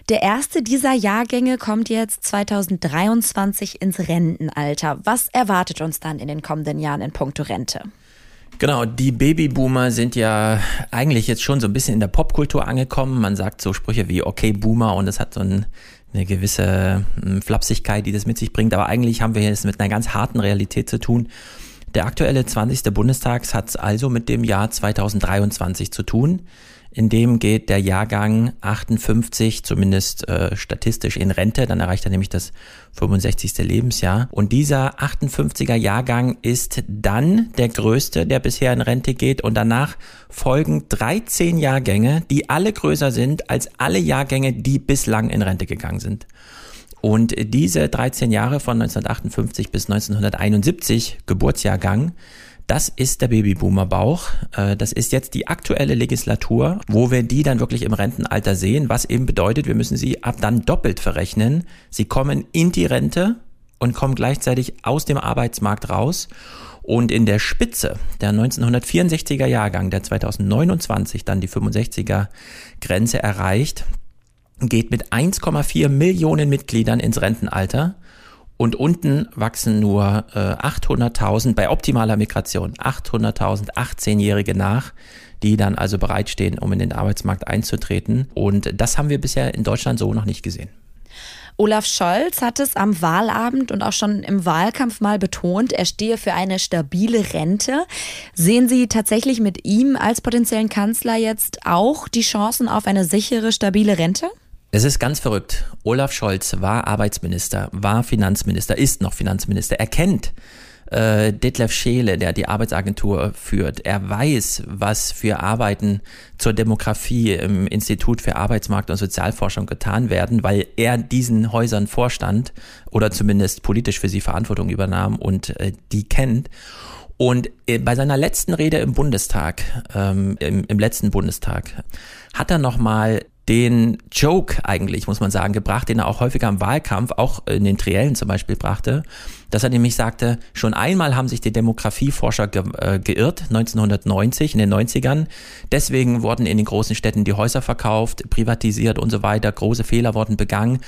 Der erste dieser Jahrgänge kommt jetzt 2023 ins Rentenalter. Was erwartet uns dann in den kommenden Jahren in puncto Rente? Genau, die Babyboomer sind ja eigentlich jetzt schon so ein bisschen in der Popkultur angekommen. Man sagt so Sprüche wie okay Boomer und es hat so ein, eine gewisse hm, Flapsigkeit, die das mit sich bringt. Aber eigentlich haben wir es mit einer ganz harten Realität zu tun. Der aktuelle 20. Bundestags hat es also mit dem Jahr 2023 zu tun. In dem geht der Jahrgang 58 zumindest äh, statistisch in Rente, dann erreicht er nämlich das 65. Lebensjahr. Und dieser 58er Jahrgang ist dann der größte, der bisher in Rente geht. Und danach folgen 13 Jahrgänge, die alle größer sind als alle Jahrgänge, die bislang in Rente gegangen sind. Und diese 13 Jahre von 1958 bis 1971 Geburtsjahrgang das ist der Babyboomer-Bauch. Äh, das ist jetzt die aktuelle Legislatur, wo wir die dann wirklich im Rentenalter sehen, was eben bedeutet, wir müssen sie ab dann doppelt verrechnen. Sie kommen in die Rente und kommen gleichzeitig aus dem Arbeitsmarkt raus. Und in der Spitze der 1964er Jahrgang, der 2029 dann die 65er Grenze erreicht, geht mit 1,4 Millionen Mitgliedern ins Rentenalter und unten wachsen nur äh, 800.000 bei optimaler Migration, 800.000 18-Jährige nach, die dann also bereitstehen, um in den Arbeitsmarkt einzutreten. Und das haben wir bisher in Deutschland so noch nicht gesehen. Olaf Scholz hat es am Wahlabend und auch schon im Wahlkampf mal betont, er stehe für eine stabile Rente. Sehen Sie tatsächlich mit ihm als potenziellen Kanzler jetzt auch die Chancen auf eine sichere, stabile Rente? Es ist ganz verrückt. Olaf Scholz war Arbeitsminister, war Finanzminister, ist noch Finanzminister. Er kennt äh, Detlef Scheele, der die Arbeitsagentur führt. Er weiß, was für Arbeiten zur Demografie im Institut für Arbeitsmarkt und Sozialforschung getan werden, weil er diesen Häusern vorstand oder zumindest politisch für sie Verantwortung übernahm und äh, die kennt. Und äh, bei seiner letzten Rede im Bundestag, ähm, im, im letzten Bundestag, hat er nochmal den Joke eigentlich, muss man sagen, gebracht, den er auch häufiger im Wahlkampf, auch in den Triellen zum Beispiel brachte, dass er nämlich sagte, schon einmal haben sich die Demografieforscher ge äh, geirrt, 1990, in den 90ern. Deswegen wurden in den großen Städten die Häuser verkauft, privatisiert und so weiter, große Fehler wurden begangen.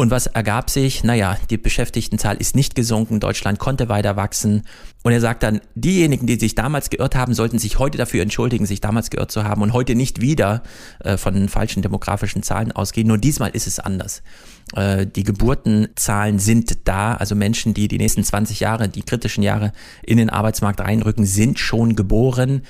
Und was ergab sich? Naja, die Beschäftigtenzahl ist nicht gesunken, Deutschland konnte weiter wachsen. Und er sagt dann, diejenigen, die sich damals geirrt haben, sollten sich heute dafür entschuldigen, sich damals geirrt zu haben und heute nicht wieder äh, von falschen demografischen Zahlen ausgehen. Nur diesmal ist es anders. Äh, die Geburtenzahlen sind da, also Menschen, die die nächsten 20 Jahre, die kritischen Jahre in den Arbeitsmarkt reinrücken, sind schon geboren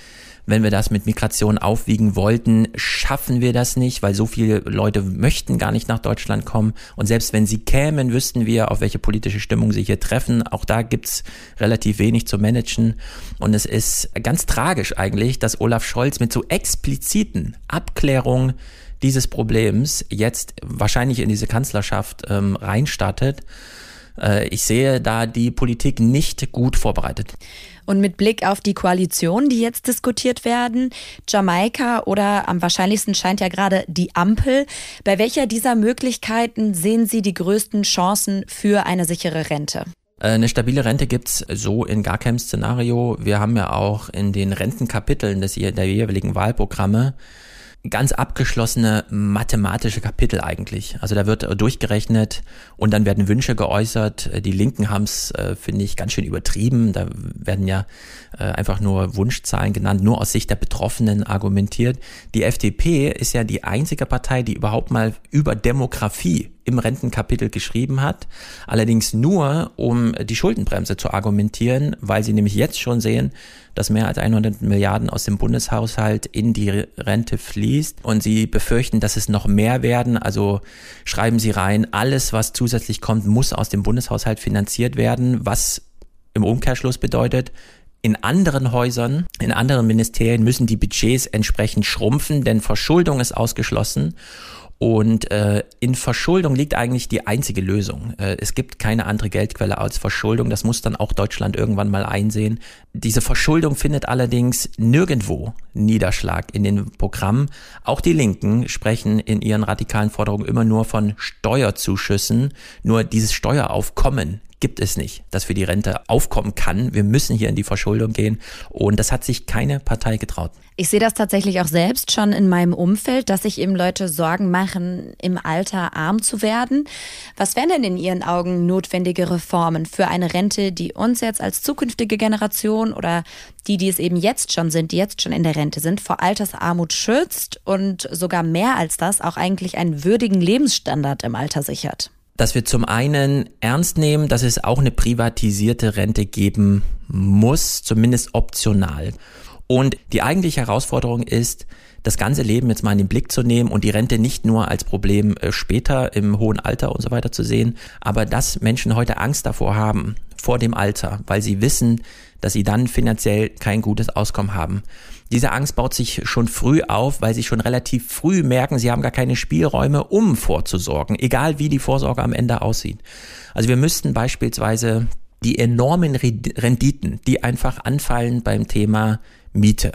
wenn wir das mit Migration aufwiegen wollten, schaffen wir das nicht, weil so viele Leute möchten gar nicht nach Deutschland kommen. Und selbst wenn sie kämen, wüssten wir, auf welche politische Stimmung sie hier treffen. Auch da gibt's relativ wenig zu managen. Und es ist ganz tragisch eigentlich, dass Olaf Scholz mit so expliziten Abklärungen dieses Problems jetzt wahrscheinlich in diese Kanzlerschaft ähm, reinstartet. Äh, ich sehe da die Politik nicht gut vorbereitet. Und mit Blick auf die Koalition, die jetzt diskutiert werden, Jamaika oder am wahrscheinlichsten scheint ja gerade die Ampel, bei welcher dieser Möglichkeiten sehen Sie die größten Chancen für eine sichere Rente? Äh, eine stabile Rente gibt's so in gar keinem Szenario. Wir haben ja auch in den Rentenkapiteln des, der jeweiligen Wahlprogramme ganz abgeschlossene mathematische Kapitel eigentlich. Also da wird durchgerechnet und dann werden Wünsche geäußert. Die Linken haben es, äh, finde ich, ganz schön übertrieben. Da werden ja äh, einfach nur Wunschzahlen genannt, nur aus Sicht der Betroffenen argumentiert. Die FDP ist ja die einzige Partei, die überhaupt mal über Demografie im Rentenkapitel geschrieben hat, allerdings nur, um die Schuldenbremse zu argumentieren, weil sie nämlich jetzt schon sehen, dass mehr als 100 Milliarden aus dem Bundeshaushalt in die Rente fließt und sie befürchten, dass es noch mehr werden. Also schreiben sie rein, alles, was zusätzlich kommt, muss aus dem Bundeshaushalt finanziert werden, was im Umkehrschluss bedeutet, in anderen Häusern, in anderen Ministerien müssen die Budgets entsprechend schrumpfen, denn Verschuldung ist ausgeschlossen. Und äh, in Verschuldung liegt eigentlich die einzige Lösung. Äh, es gibt keine andere Geldquelle als Verschuldung. Das muss dann auch Deutschland irgendwann mal einsehen. Diese Verschuldung findet allerdings nirgendwo Niederschlag in den Programmen. Auch die Linken sprechen in ihren radikalen Forderungen immer nur von Steuerzuschüssen. Nur dieses Steueraufkommen gibt es nicht, das für die Rente aufkommen kann. Wir müssen hier in die Verschuldung gehen und das hat sich keine Partei getraut. Ich sehe das tatsächlich auch selbst schon in meinem Umfeld, dass sich eben Leute Sorgen machen, im Alter arm zu werden. Was wären denn in Ihren Augen notwendige Reformen für eine Rente, die uns jetzt als zukünftige Generation oder die, die es eben jetzt schon sind, die jetzt schon in der Rente sind, vor Altersarmut schützt und sogar mehr als das auch eigentlich einen würdigen Lebensstandard im Alter sichert? Dass wir zum einen ernst nehmen, dass es auch eine privatisierte Rente geben muss, zumindest optional. Und die eigentliche Herausforderung ist, das ganze Leben jetzt mal in den Blick zu nehmen und die Rente nicht nur als Problem äh, später im hohen Alter und so weiter zu sehen, aber dass Menschen heute Angst davor haben, vor dem Alter, weil sie wissen, dass sie dann finanziell kein gutes Auskommen haben. Diese Angst baut sich schon früh auf, weil sie schon relativ früh merken, sie haben gar keine Spielräume, um vorzusorgen, egal wie die Vorsorge am Ende aussieht. Also wir müssten beispielsweise die enormen Renditen, die einfach anfallen beim Thema Miete.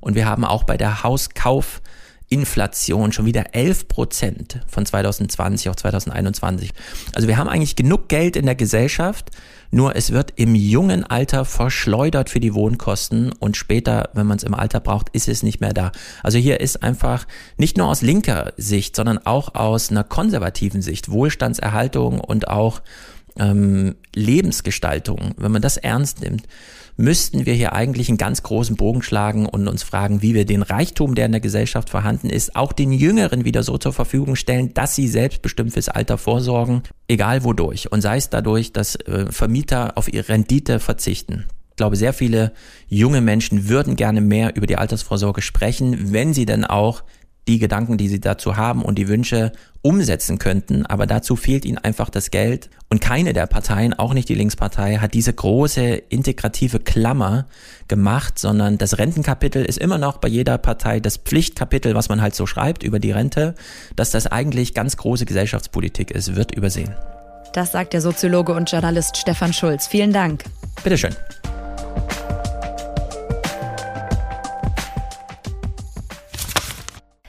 Und wir haben auch bei der Hauskauf Inflation schon wieder 11 Prozent von 2020 auf 2021. Also wir haben eigentlich genug Geld in der Gesellschaft, nur es wird im jungen Alter verschleudert für die Wohnkosten und später, wenn man es im Alter braucht, ist es nicht mehr da. Also hier ist einfach nicht nur aus linker Sicht, sondern auch aus einer konservativen Sicht Wohlstandserhaltung und auch ähm, Lebensgestaltung, wenn man das ernst nimmt, müssten wir hier eigentlich einen ganz großen Bogen schlagen und uns fragen, wie wir den Reichtum, der in der Gesellschaft vorhanden ist, auch den Jüngeren wieder so zur Verfügung stellen, dass sie selbstbestimmt fürs Alter vorsorgen, egal wodurch. Und sei es dadurch, dass äh, Vermieter auf ihre Rendite verzichten. Ich glaube, sehr viele junge Menschen würden gerne mehr über die Altersvorsorge sprechen, wenn sie denn auch die Gedanken, die sie dazu haben und die Wünsche umsetzen könnten, aber dazu fehlt ihnen einfach das Geld. Und keine der Parteien, auch nicht die Linkspartei, hat diese große integrative Klammer gemacht, sondern das Rentenkapitel ist immer noch bei jeder Partei das Pflichtkapitel, was man halt so schreibt über die Rente, dass das eigentlich ganz große Gesellschaftspolitik ist, wird übersehen. Das sagt der Soziologe und Journalist Stefan Schulz. Vielen Dank. Bitteschön.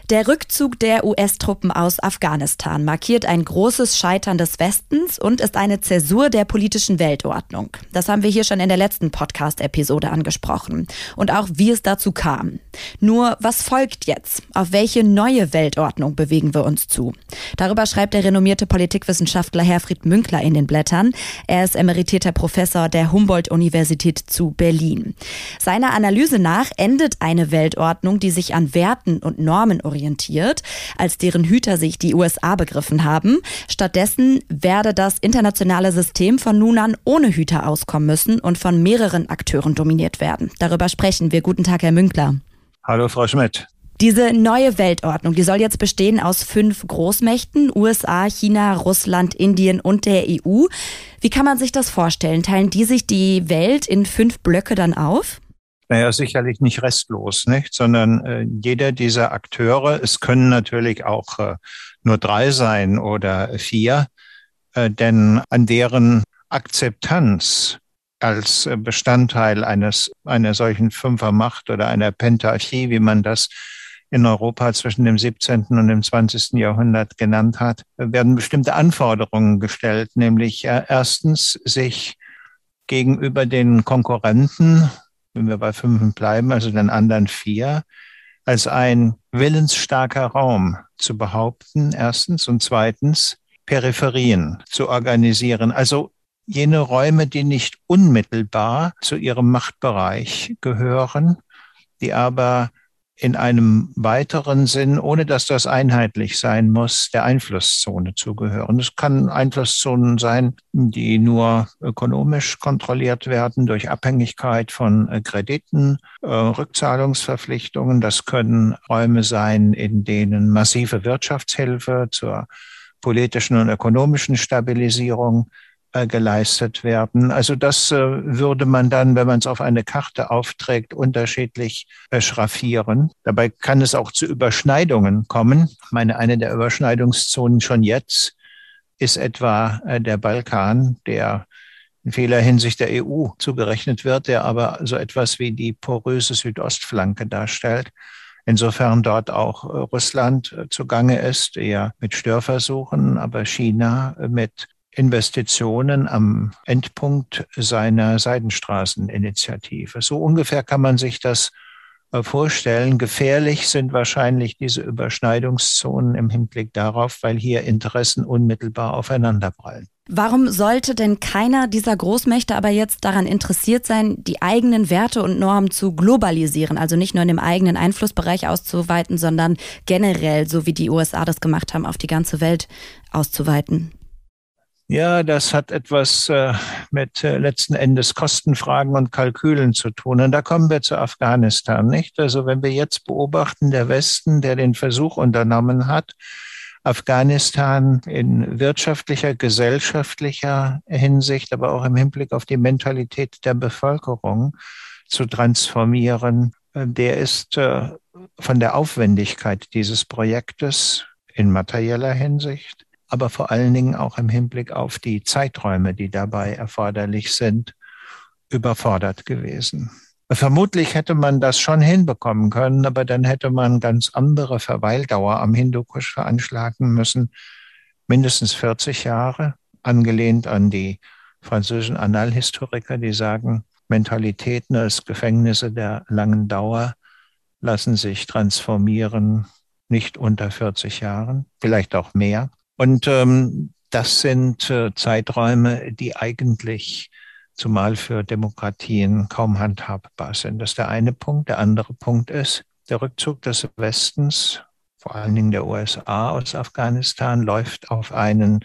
Der Rückzug der US-Truppen aus Afghanistan markiert ein großes Scheitern des Westens und ist eine Zäsur der politischen Weltordnung. Das haben wir hier schon in der letzten Podcast-Episode angesprochen. Und auch wie es dazu kam. Nur, was folgt jetzt? Auf welche neue Weltordnung bewegen wir uns zu? Darüber schreibt der renommierte Politikwissenschaftler Herfried Münkler in den Blättern. Er ist emeritierter Professor der Humboldt-Universität zu Berlin. Seiner Analyse nach endet eine Weltordnung, die sich an Werten und Normen orientiert orientiert, als deren Hüter sich die USA begriffen haben. Stattdessen werde das internationale System von nun an ohne Hüter auskommen müssen und von mehreren Akteuren dominiert werden. Darüber sprechen wir. Guten Tag, Herr Münkler. Hallo, Frau Schmidt. Diese neue Weltordnung, die soll jetzt bestehen aus fünf Großmächten, USA, China, Russland, Indien und der EU. Wie kann man sich das vorstellen? Teilen die sich die Welt in fünf Blöcke dann auf? Naja, sicherlich nicht restlos, nicht? sondern äh, jeder dieser Akteure, es können natürlich auch äh, nur drei sein oder vier, äh, denn an deren Akzeptanz als äh, Bestandteil eines einer solchen Fünfermacht oder einer Pentarchie, wie man das in Europa zwischen dem 17. und dem 20. Jahrhundert genannt hat, werden bestimmte Anforderungen gestellt, nämlich äh, erstens sich gegenüber den Konkurrenten wenn wir bei fünf bleiben, also den anderen vier, als ein willensstarker Raum zu behaupten, erstens, und zweitens Peripherien zu organisieren, also jene Räume, die nicht unmittelbar zu ihrem Machtbereich gehören, die aber in einem weiteren Sinn, ohne dass das einheitlich sein muss, der Einflusszone zugehören. Es kann Einflusszonen sein, die nur ökonomisch kontrolliert werden durch Abhängigkeit von äh, Krediten, äh, Rückzahlungsverpflichtungen. Das können Räume sein, in denen massive Wirtschaftshilfe zur politischen und ökonomischen Stabilisierung geleistet werden. Also das äh, würde man dann, wenn man es auf eine Karte aufträgt, unterschiedlich äh, schraffieren. Dabei kann es auch zu Überschneidungen kommen. Ich meine, eine der Überschneidungszonen schon jetzt ist etwa der Balkan, der in vieler Hinsicht der EU zugerechnet wird, der aber so etwas wie die poröse Südostflanke darstellt. Insofern dort auch Russland zugange ist, eher mit Störversuchen, aber China mit Investitionen am Endpunkt seiner Seidenstraßeninitiative. So ungefähr kann man sich das äh, vorstellen. Gefährlich sind wahrscheinlich diese Überschneidungszonen im Hinblick darauf, weil hier Interessen unmittelbar aufeinanderprallen. Warum sollte denn keiner dieser Großmächte aber jetzt daran interessiert sein, die eigenen Werte und Normen zu globalisieren, also nicht nur in dem eigenen Einflussbereich auszuweiten, sondern generell, so wie die USA das gemacht haben, auf die ganze Welt auszuweiten? Ja, das hat etwas äh, mit äh, letzten Endes Kostenfragen und Kalkülen zu tun. Und da kommen wir zu Afghanistan, nicht? Also wenn wir jetzt beobachten, der Westen, der den Versuch unternommen hat, Afghanistan in wirtschaftlicher, gesellschaftlicher Hinsicht, aber auch im Hinblick auf die Mentalität der Bevölkerung zu transformieren, äh, der ist äh, von der Aufwendigkeit dieses Projektes in materieller Hinsicht aber vor allen Dingen auch im Hinblick auf die Zeiträume, die dabei erforderlich sind, überfordert gewesen. Vermutlich hätte man das schon hinbekommen können, aber dann hätte man ganz andere Verweildauer am Hindukusch veranschlagen müssen. Mindestens 40 Jahre, angelehnt an die französischen Annalhistoriker, die sagen, Mentalitäten als Gefängnisse der langen Dauer lassen sich transformieren, nicht unter 40 Jahren, vielleicht auch mehr. Und ähm, das sind äh, Zeiträume, die eigentlich zumal für Demokratien kaum handhabbar sind. Das ist der eine Punkt. Der andere Punkt ist, der Rückzug des Westens, vor allen Dingen der USA aus Afghanistan, läuft auf einen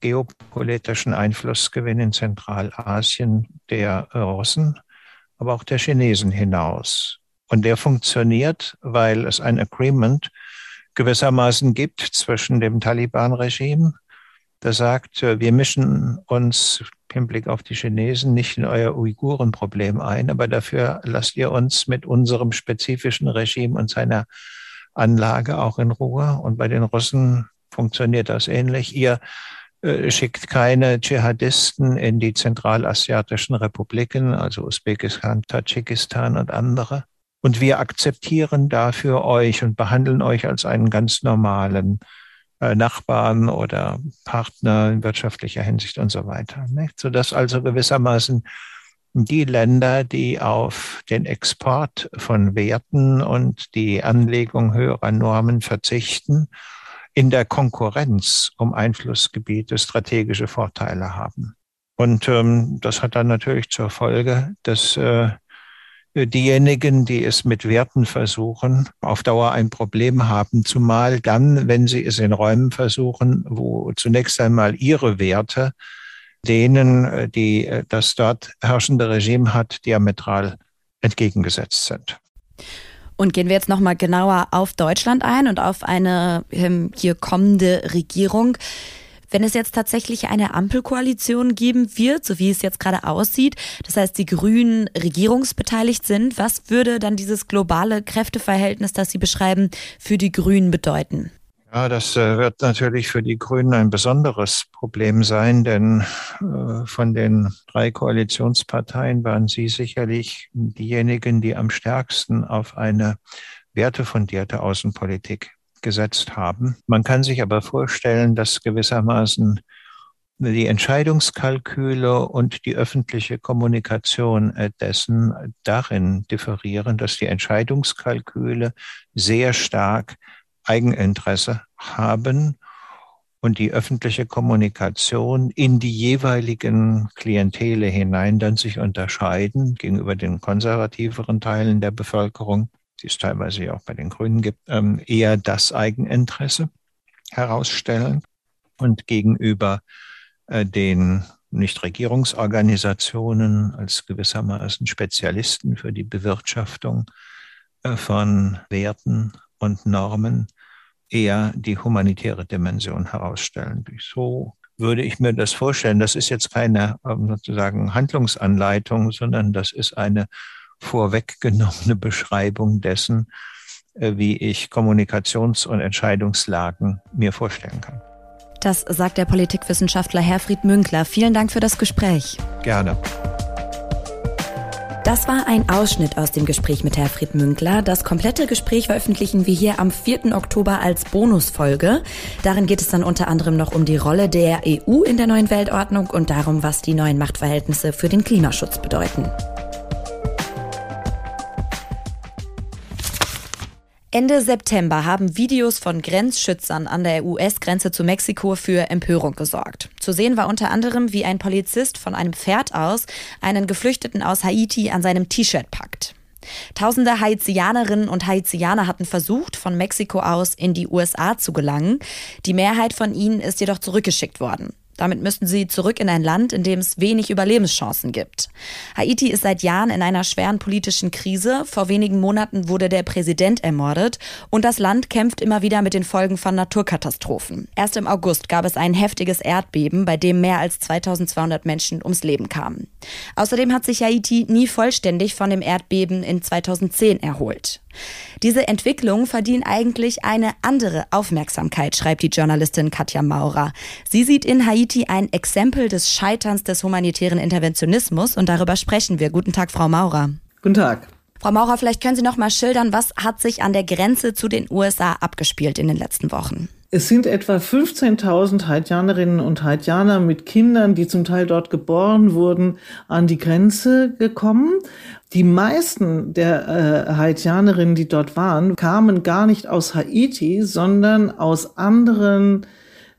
geopolitischen Einflussgewinn in Zentralasien der Russen, aber auch der Chinesen hinaus. Und der funktioniert, weil es ein Agreement gewissermaßen gibt zwischen dem Taliban-Regime, der sagt, wir mischen uns Hinblick auf die Chinesen nicht in euer Uigurenproblem ein, aber dafür lasst ihr uns mit unserem spezifischen Regime und seiner Anlage auch in Ruhe. Und bei den Russen funktioniert das ähnlich. Ihr äh, schickt keine Dschihadisten in die zentralasiatischen Republiken, also Usbekistan, Tadschikistan und andere. Und wir akzeptieren dafür euch und behandeln euch als einen ganz normalen äh, Nachbarn oder Partner in wirtschaftlicher Hinsicht und so weiter. Nicht? Sodass also gewissermaßen die Länder, die auf den Export von Werten und die Anlegung höherer Normen verzichten, in der Konkurrenz um Einflussgebiete strategische Vorteile haben. Und ähm, das hat dann natürlich zur Folge, dass äh, diejenigen, die es mit Werten versuchen, auf Dauer ein Problem haben, zumal dann, wenn sie es in Räumen versuchen, wo zunächst einmal ihre Werte denen, äh, die äh, das dort herrschende Regime hat, diametral entgegengesetzt sind. Und gehen wir jetzt nochmal genauer auf Deutschland ein und auf eine ähm, hier kommende Regierung. Wenn es jetzt tatsächlich eine Ampelkoalition geben wird, so wie es jetzt gerade aussieht, das heißt, die Grünen regierungsbeteiligt sind, was würde dann dieses globale Kräfteverhältnis, das Sie beschreiben, für die Grünen bedeuten? Ja, das äh, wird natürlich für die Grünen ein besonderes Problem sein, denn äh, von den drei Koalitionsparteien waren sie sicherlich diejenigen, die am stärksten auf eine wertefundierte Außenpolitik gesetzt haben. Man kann sich aber vorstellen, dass gewissermaßen die Entscheidungskalküle und die öffentliche Kommunikation äh, dessen darin differieren, dass die Entscheidungskalküle sehr stark Eigeninteresse haben und die öffentliche Kommunikation in die jeweiligen Klientele hinein dann sich unterscheiden gegenüber den konservativeren Teilen der Bevölkerung die es teilweise ja auch bei den Grünen gibt, ähm, eher das Eigeninteresse herausstellen und gegenüber äh, den Nichtregierungsorganisationen als gewissermaßen Spezialisten für die Bewirtschaftung äh, von Werten und Normen eher die humanitäre Dimension herausstellen. So würde ich mir das vorstellen. Das ist jetzt keine ähm, sozusagen Handlungsanleitung, sondern das ist eine vorweggenommene Beschreibung dessen, äh, wie ich Kommunikations- und Entscheidungslagen mir vorstellen kann. Das sagt der Politikwissenschaftler Herfried Münkler. Vielen Dank für das Gespräch. Gerne. Das war ein Ausschnitt aus dem Gespräch mit Herfried Münkler. Das komplette Gespräch veröffentlichen wir hier am 4. Oktober als Bonusfolge. Darin geht es dann unter anderem noch um die Rolle der EU in der neuen Weltordnung und darum, was die neuen Machtverhältnisse für den Klimaschutz bedeuten. Ende September haben Videos von Grenzschützern an der US-Grenze zu Mexiko für Empörung gesorgt. Zu sehen war unter anderem, wie ein Polizist von einem Pferd aus einen Geflüchteten aus Haiti an seinem T-Shirt packt. Tausende Haitianerinnen und Haitianer hatten versucht, von Mexiko aus in die USA zu gelangen. Die Mehrheit von ihnen ist jedoch zurückgeschickt worden. Damit müssten sie zurück in ein Land, in dem es wenig Überlebenschancen gibt. Haiti ist seit Jahren in einer schweren politischen Krise. Vor wenigen Monaten wurde der Präsident ermordet und das Land kämpft immer wieder mit den Folgen von Naturkatastrophen. Erst im August gab es ein heftiges Erdbeben, bei dem mehr als 2200 Menschen ums Leben kamen. Außerdem hat sich Haiti nie vollständig von dem Erdbeben in 2010 erholt. Diese Entwicklung verdient eigentlich eine andere Aufmerksamkeit, schreibt die Journalistin Katja Maurer. Sie sieht in Haiti ein Exempel des Scheiterns des humanitären Interventionismus und darüber sprechen wir. Guten Tag, Frau Maurer. Guten Tag. Frau Maurer, vielleicht können Sie noch mal schildern, was hat sich an der Grenze zu den USA abgespielt in den letzten Wochen? Es sind etwa 15.000 Haitianerinnen und Haitianer mit Kindern, die zum Teil dort geboren wurden, an die Grenze gekommen. Die meisten der äh, Haitianerinnen, die dort waren, kamen gar nicht aus Haiti, sondern aus anderen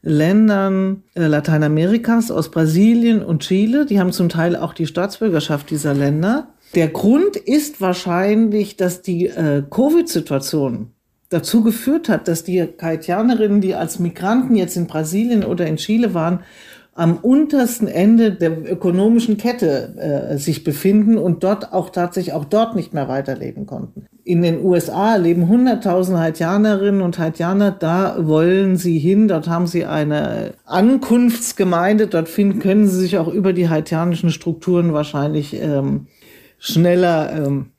Ländern äh, Lateinamerikas, aus Brasilien und Chile. Die haben zum Teil auch die Staatsbürgerschaft dieser Länder. Der Grund ist wahrscheinlich, dass die äh, Covid-Situation dazu geführt hat, dass die Haitianerinnen, die als Migranten jetzt in Brasilien oder in Chile waren, am untersten Ende der ökonomischen Kette äh, sich befinden und dort auch tatsächlich auch dort nicht mehr weiterleben konnten. In den USA leben 100.000 Haitianerinnen und Haitianer, da wollen sie hin, dort haben sie eine Ankunftsgemeinde, dort finden, können sie sich auch über die haitianischen Strukturen wahrscheinlich ähm, schneller ähm,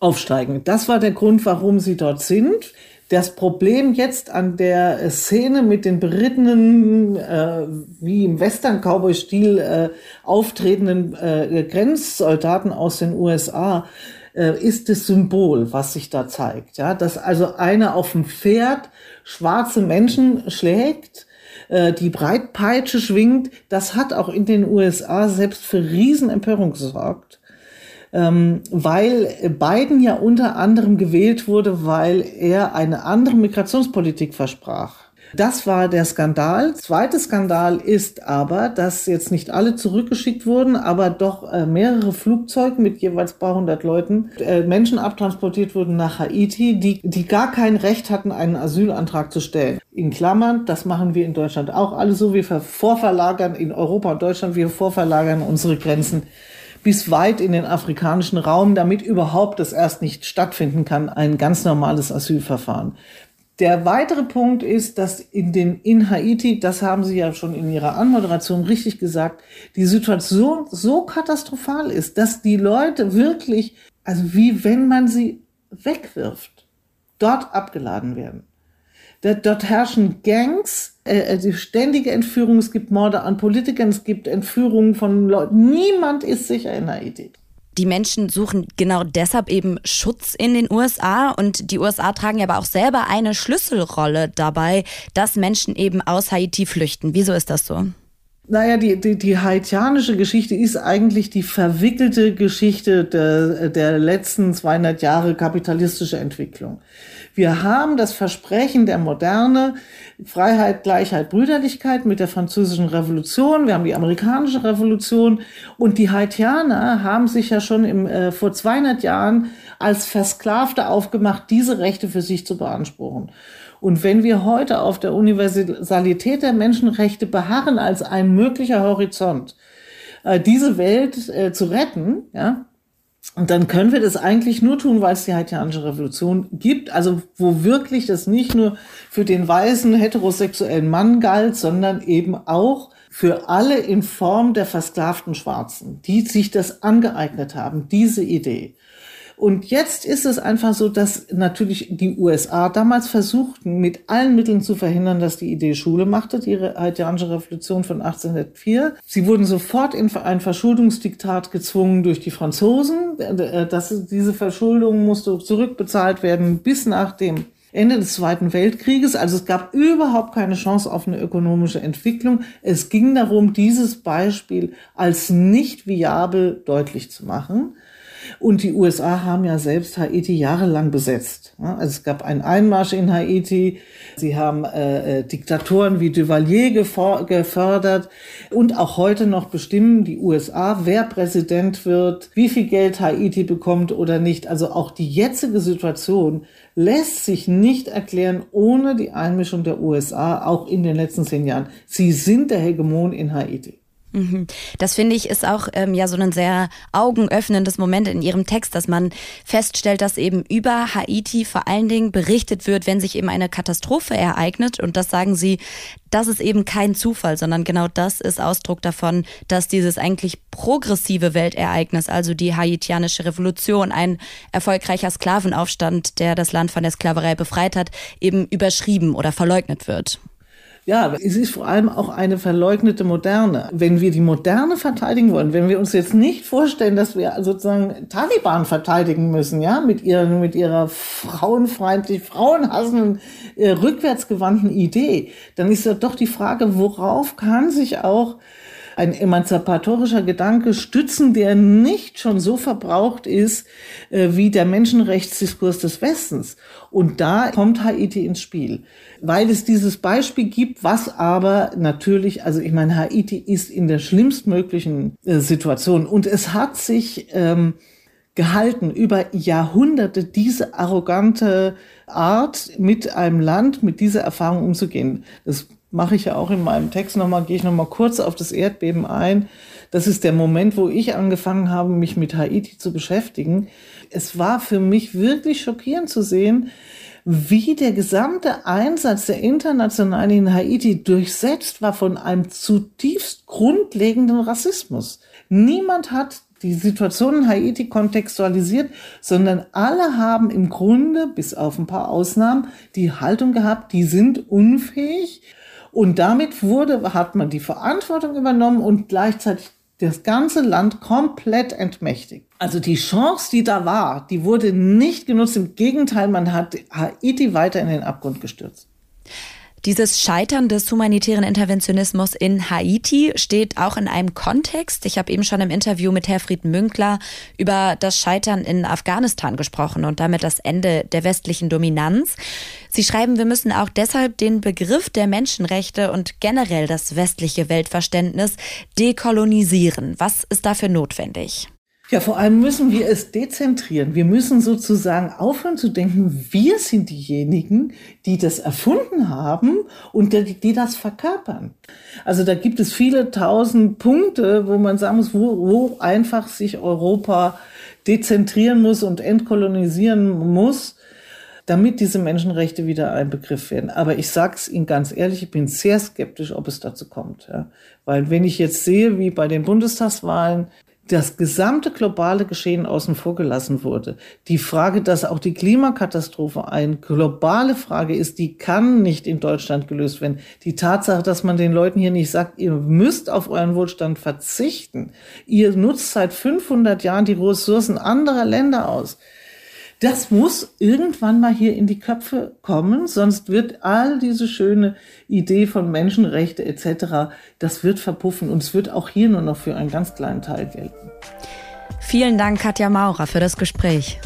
aufsteigen. Das war der Grund, warum sie dort sind. Das Problem jetzt an der Szene mit den berittenen, äh, wie im Western-Cowboy-Stil äh, auftretenden äh, Grenzsoldaten aus den USA äh, ist das Symbol, was sich da zeigt. Ja, dass also einer auf dem Pferd schwarze Menschen schlägt, äh, die Breitpeitsche schwingt. Das hat auch in den USA selbst für Riesenempörung gesorgt ähm, weil Biden ja unter anderem gewählt wurde, weil er eine andere Migrationspolitik versprach. Das war der Skandal. Zweiter Skandal ist aber, dass jetzt nicht alle zurückgeschickt wurden, aber doch äh, mehrere Flugzeuge mit jeweils paar hundert Leuten, äh, Menschen abtransportiert wurden nach Haiti, die, die gar kein Recht hatten, einen Asylantrag zu stellen. In Klammern, das machen wir in Deutschland auch alle so. Wir vorverlagern in Europa und Deutschland, wir vorverlagern unsere Grenzen bis weit in den afrikanischen Raum, damit überhaupt das erst nicht stattfinden kann, ein ganz normales Asylverfahren. Der weitere Punkt ist, dass in den, in Haiti, das haben Sie ja schon in Ihrer Anmoderation richtig gesagt, die Situation so katastrophal ist, dass die Leute wirklich, also wie wenn man sie wegwirft, dort abgeladen werden. Dort herrschen Gangs, äh, die ständige Entführung, es gibt Morde an Politikern, es gibt Entführungen von Leuten. Niemand ist sicher in Haiti. Die Menschen suchen genau deshalb eben Schutz in den USA und die USA tragen aber auch selber eine Schlüsselrolle dabei, dass Menschen eben aus Haiti flüchten. Wieso ist das so? Naja, die, die, die haitianische Geschichte ist eigentlich die verwickelte Geschichte der, der letzten 200 Jahre kapitalistische Entwicklung. Wir haben das Versprechen der Moderne, Freiheit, Gleichheit, Brüderlichkeit mit der französischen Revolution. Wir haben die amerikanische Revolution. Und die Haitianer haben sich ja schon im, äh, vor 200 Jahren als Versklavte aufgemacht, diese Rechte für sich zu beanspruchen. Und wenn wir heute auf der Universalität der Menschenrechte beharren als ein möglicher Horizont, äh, diese Welt äh, zu retten, ja, und dann können wir das eigentlich nur tun, weil es die haitianische Revolution gibt, also wo wirklich das nicht nur für den weißen heterosexuellen Mann galt, sondern eben auch für alle in Form der versklavten Schwarzen, die sich das angeeignet haben, diese Idee. Und jetzt ist es einfach so, dass natürlich die USA damals versuchten, mit allen Mitteln zu verhindern, dass die Idee Schule machte, die haitianische Revolution von 1804. Sie wurden sofort in ein Verschuldungsdiktat gezwungen durch die Franzosen. Das, diese Verschuldung musste zurückbezahlt werden bis nach dem Ende des Zweiten Weltkrieges. Also es gab überhaupt keine Chance auf eine ökonomische Entwicklung. Es ging darum, dieses Beispiel als nicht viabel deutlich zu machen. Und die USA haben ja selbst Haiti jahrelang besetzt. Also es gab einen Einmarsch in Haiti. Sie haben äh, äh, Diktatoren wie Duvalier gefördert. Und auch heute noch bestimmen die USA, wer Präsident wird, wie viel Geld Haiti bekommt oder nicht. Also auch die jetzige Situation lässt sich nicht erklären ohne die Einmischung der USA, auch in den letzten zehn Jahren. Sie sind der Hegemon in Haiti. Mhm. Das finde ich ist auch ähm, ja so ein sehr augenöffnendes Moment in Ihrem Text, dass man feststellt, dass eben über Haiti vor allen Dingen berichtet wird, wenn sich eben eine Katastrophe ereignet. Und das sagen Sie, das ist eben kein Zufall, sondern genau das ist Ausdruck davon, dass dieses eigentlich progressive Weltereignis, also die haitianische Revolution, ein erfolgreicher Sklavenaufstand, der das Land von der Sklaverei befreit hat, eben überschrieben oder verleugnet wird. Ja, es ist vor allem auch eine verleugnete Moderne. Wenn wir die Moderne verteidigen wollen, wenn wir uns jetzt nicht vorstellen, dass wir sozusagen Taliban verteidigen müssen, ja, mit ihrer, mit ihrer frauenfeindlich, frauenhassenden, äh, rückwärtsgewandten Idee, dann ist doch die Frage, worauf kann sich auch ein emanzipatorischer Gedanke stützen, der nicht schon so verbraucht ist äh, wie der Menschenrechtsdiskurs des Westens. Und da kommt Haiti ins Spiel, weil es dieses Beispiel gibt, was aber natürlich, also ich meine, Haiti ist in der schlimmstmöglichen äh, Situation und es hat sich ähm, gehalten über Jahrhunderte diese arrogante Art mit einem Land, mit dieser Erfahrung umzugehen. Das mache ich ja auch in meinem Text nochmal, gehe ich nochmal kurz auf das Erdbeben ein. Das ist der Moment, wo ich angefangen habe, mich mit Haiti zu beschäftigen. Es war für mich wirklich schockierend zu sehen, wie der gesamte Einsatz der Internationalen in Haiti durchsetzt war von einem zutiefst grundlegenden Rassismus. Niemand hat die Situation in Haiti kontextualisiert, sondern alle haben im Grunde, bis auf ein paar Ausnahmen, die Haltung gehabt, die sind unfähig und damit wurde, hat man die Verantwortung übernommen und gleichzeitig das ganze Land komplett entmächtigt. Also die Chance, die da war, die wurde nicht genutzt. Im Gegenteil, man hat Haiti weiter in den Abgrund gestürzt. Dieses Scheitern des humanitären Interventionismus in Haiti steht auch in einem Kontext. Ich habe eben schon im Interview mit Herfried Münkler über das Scheitern in Afghanistan gesprochen und damit das Ende der westlichen Dominanz. Sie schreiben, wir müssen auch deshalb den Begriff der Menschenrechte und generell das westliche Weltverständnis dekolonisieren. Was ist dafür notwendig? Ja, vor allem müssen wir es dezentrieren. Wir müssen sozusagen aufhören zu denken, wir sind diejenigen, die das erfunden haben und die, die das verkörpern. Also da gibt es viele tausend Punkte, wo man sagen muss, wo, wo einfach sich Europa dezentrieren muss und entkolonisieren muss, damit diese Menschenrechte wieder ein Begriff werden. Aber ich sage es Ihnen ganz ehrlich, ich bin sehr skeptisch, ob es dazu kommt. Ja. Weil wenn ich jetzt sehe, wie bei den Bundestagswahlen das gesamte globale Geschehen außen vor gelassen wurde. Die Frage, dass auch die Klimakatastrophe eine globale Frage ist, die kann nicht in Deutschland gelöst werden. Die Tatsache, dass man den Leuten hier nicht sagt, ihr müsst auf euren Wohlstand verzichten. Ihr nutzt seit 500 Jahren die Ressourcen anderer Länder aus. Das muss irgendwann mal hier in die Köpfe kommen, sonst wird all diese schöne Idee von Menschenrechte etc., das wird verpuffen und es wird auch hier nur noch für einen ganz kleinen Teil gelten. Vielen Dank, Katja Maurer, für das Gespräch.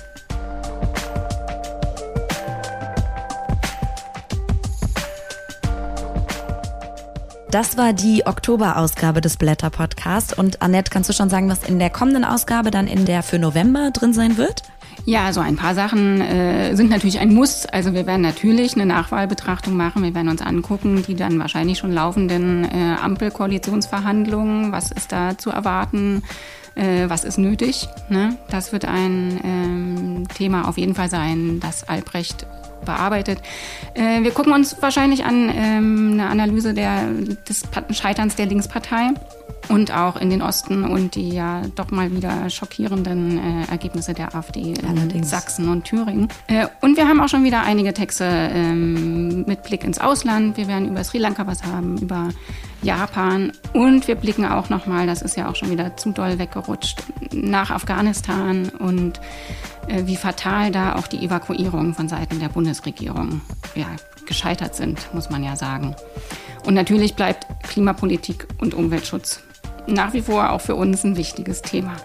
Das war die Oktoberausgabe des Blätter Podcasts. Und Annette, kannst du schon sagen, was in der kommenden Ausgabe dann in der für November drin sein wird? Ja, also ein paar Sachen äh, sind natürlich ein Muss. Also wir werden natürlich eine Nachwahlbetrachtung machen. Wir werden uns angucken, die dann wahrscheinlich schon laufenden äh, Ampelkoalitionsverhandlungen. Was ist da zu erwarten? Äh, was ist nötig? Ne? Das wird ein ähm, Thema auf jeden Fall sein, das Albrecht bearbeitet. Äh, wir gucken uns wahrscheinlich an ähm, eine Analyse der, des Scheiterns der Linkspartei und auch in den Osten und die ja doch mal wieder schockierenden äh, Ergebnisse der AfD Allerdings. in Sachsen und Thüringen. Äh, und wir haben auch schon wieder einige Texte ähm, mit Blick ins Ausland. Wir werden über Sri Lanka was haben, über Japan und wir blicken auch noch mal, das ist ja auch schon wieder zu doll weggerutscht, nach Afghanistan und äh, wie fatal da auch die Evakuierungen von Seiten der Bundesregierung ja, gescheitert sind, muss man ja sagen. Und natürlich bleibt Klimapolitik und Umweltschutz nach wie vor auch für uns ein wichtiges Thema.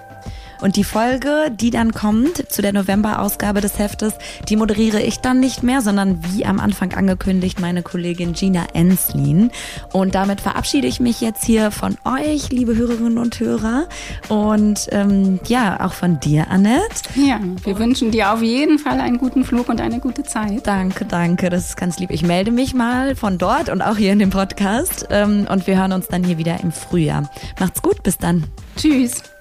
Und die Folge, die dann kommt zu der November-Ausgabe des Heftes, die moderiere ich dann nicht mehr, sondern wie am Anfang angekündigt, meine Kollegin Gina Enslin. Und damit verabschiede ich mich jetzt hier von euch, liebe Hörerinnen und Hörer. Und ähm, ja, auch von dir, Annette. Ja, wir wünschen dir auf jeden Fall einen guten Flug und eine gute Zeit. Danke, danke. Das ist ganz lieb. Ich melde mich mal von dort und auch hier in dem Podcast. Ähm, und wir hören uns dann hier wieder im Frühjahr. Macht's gut, bis dann. Tschüss.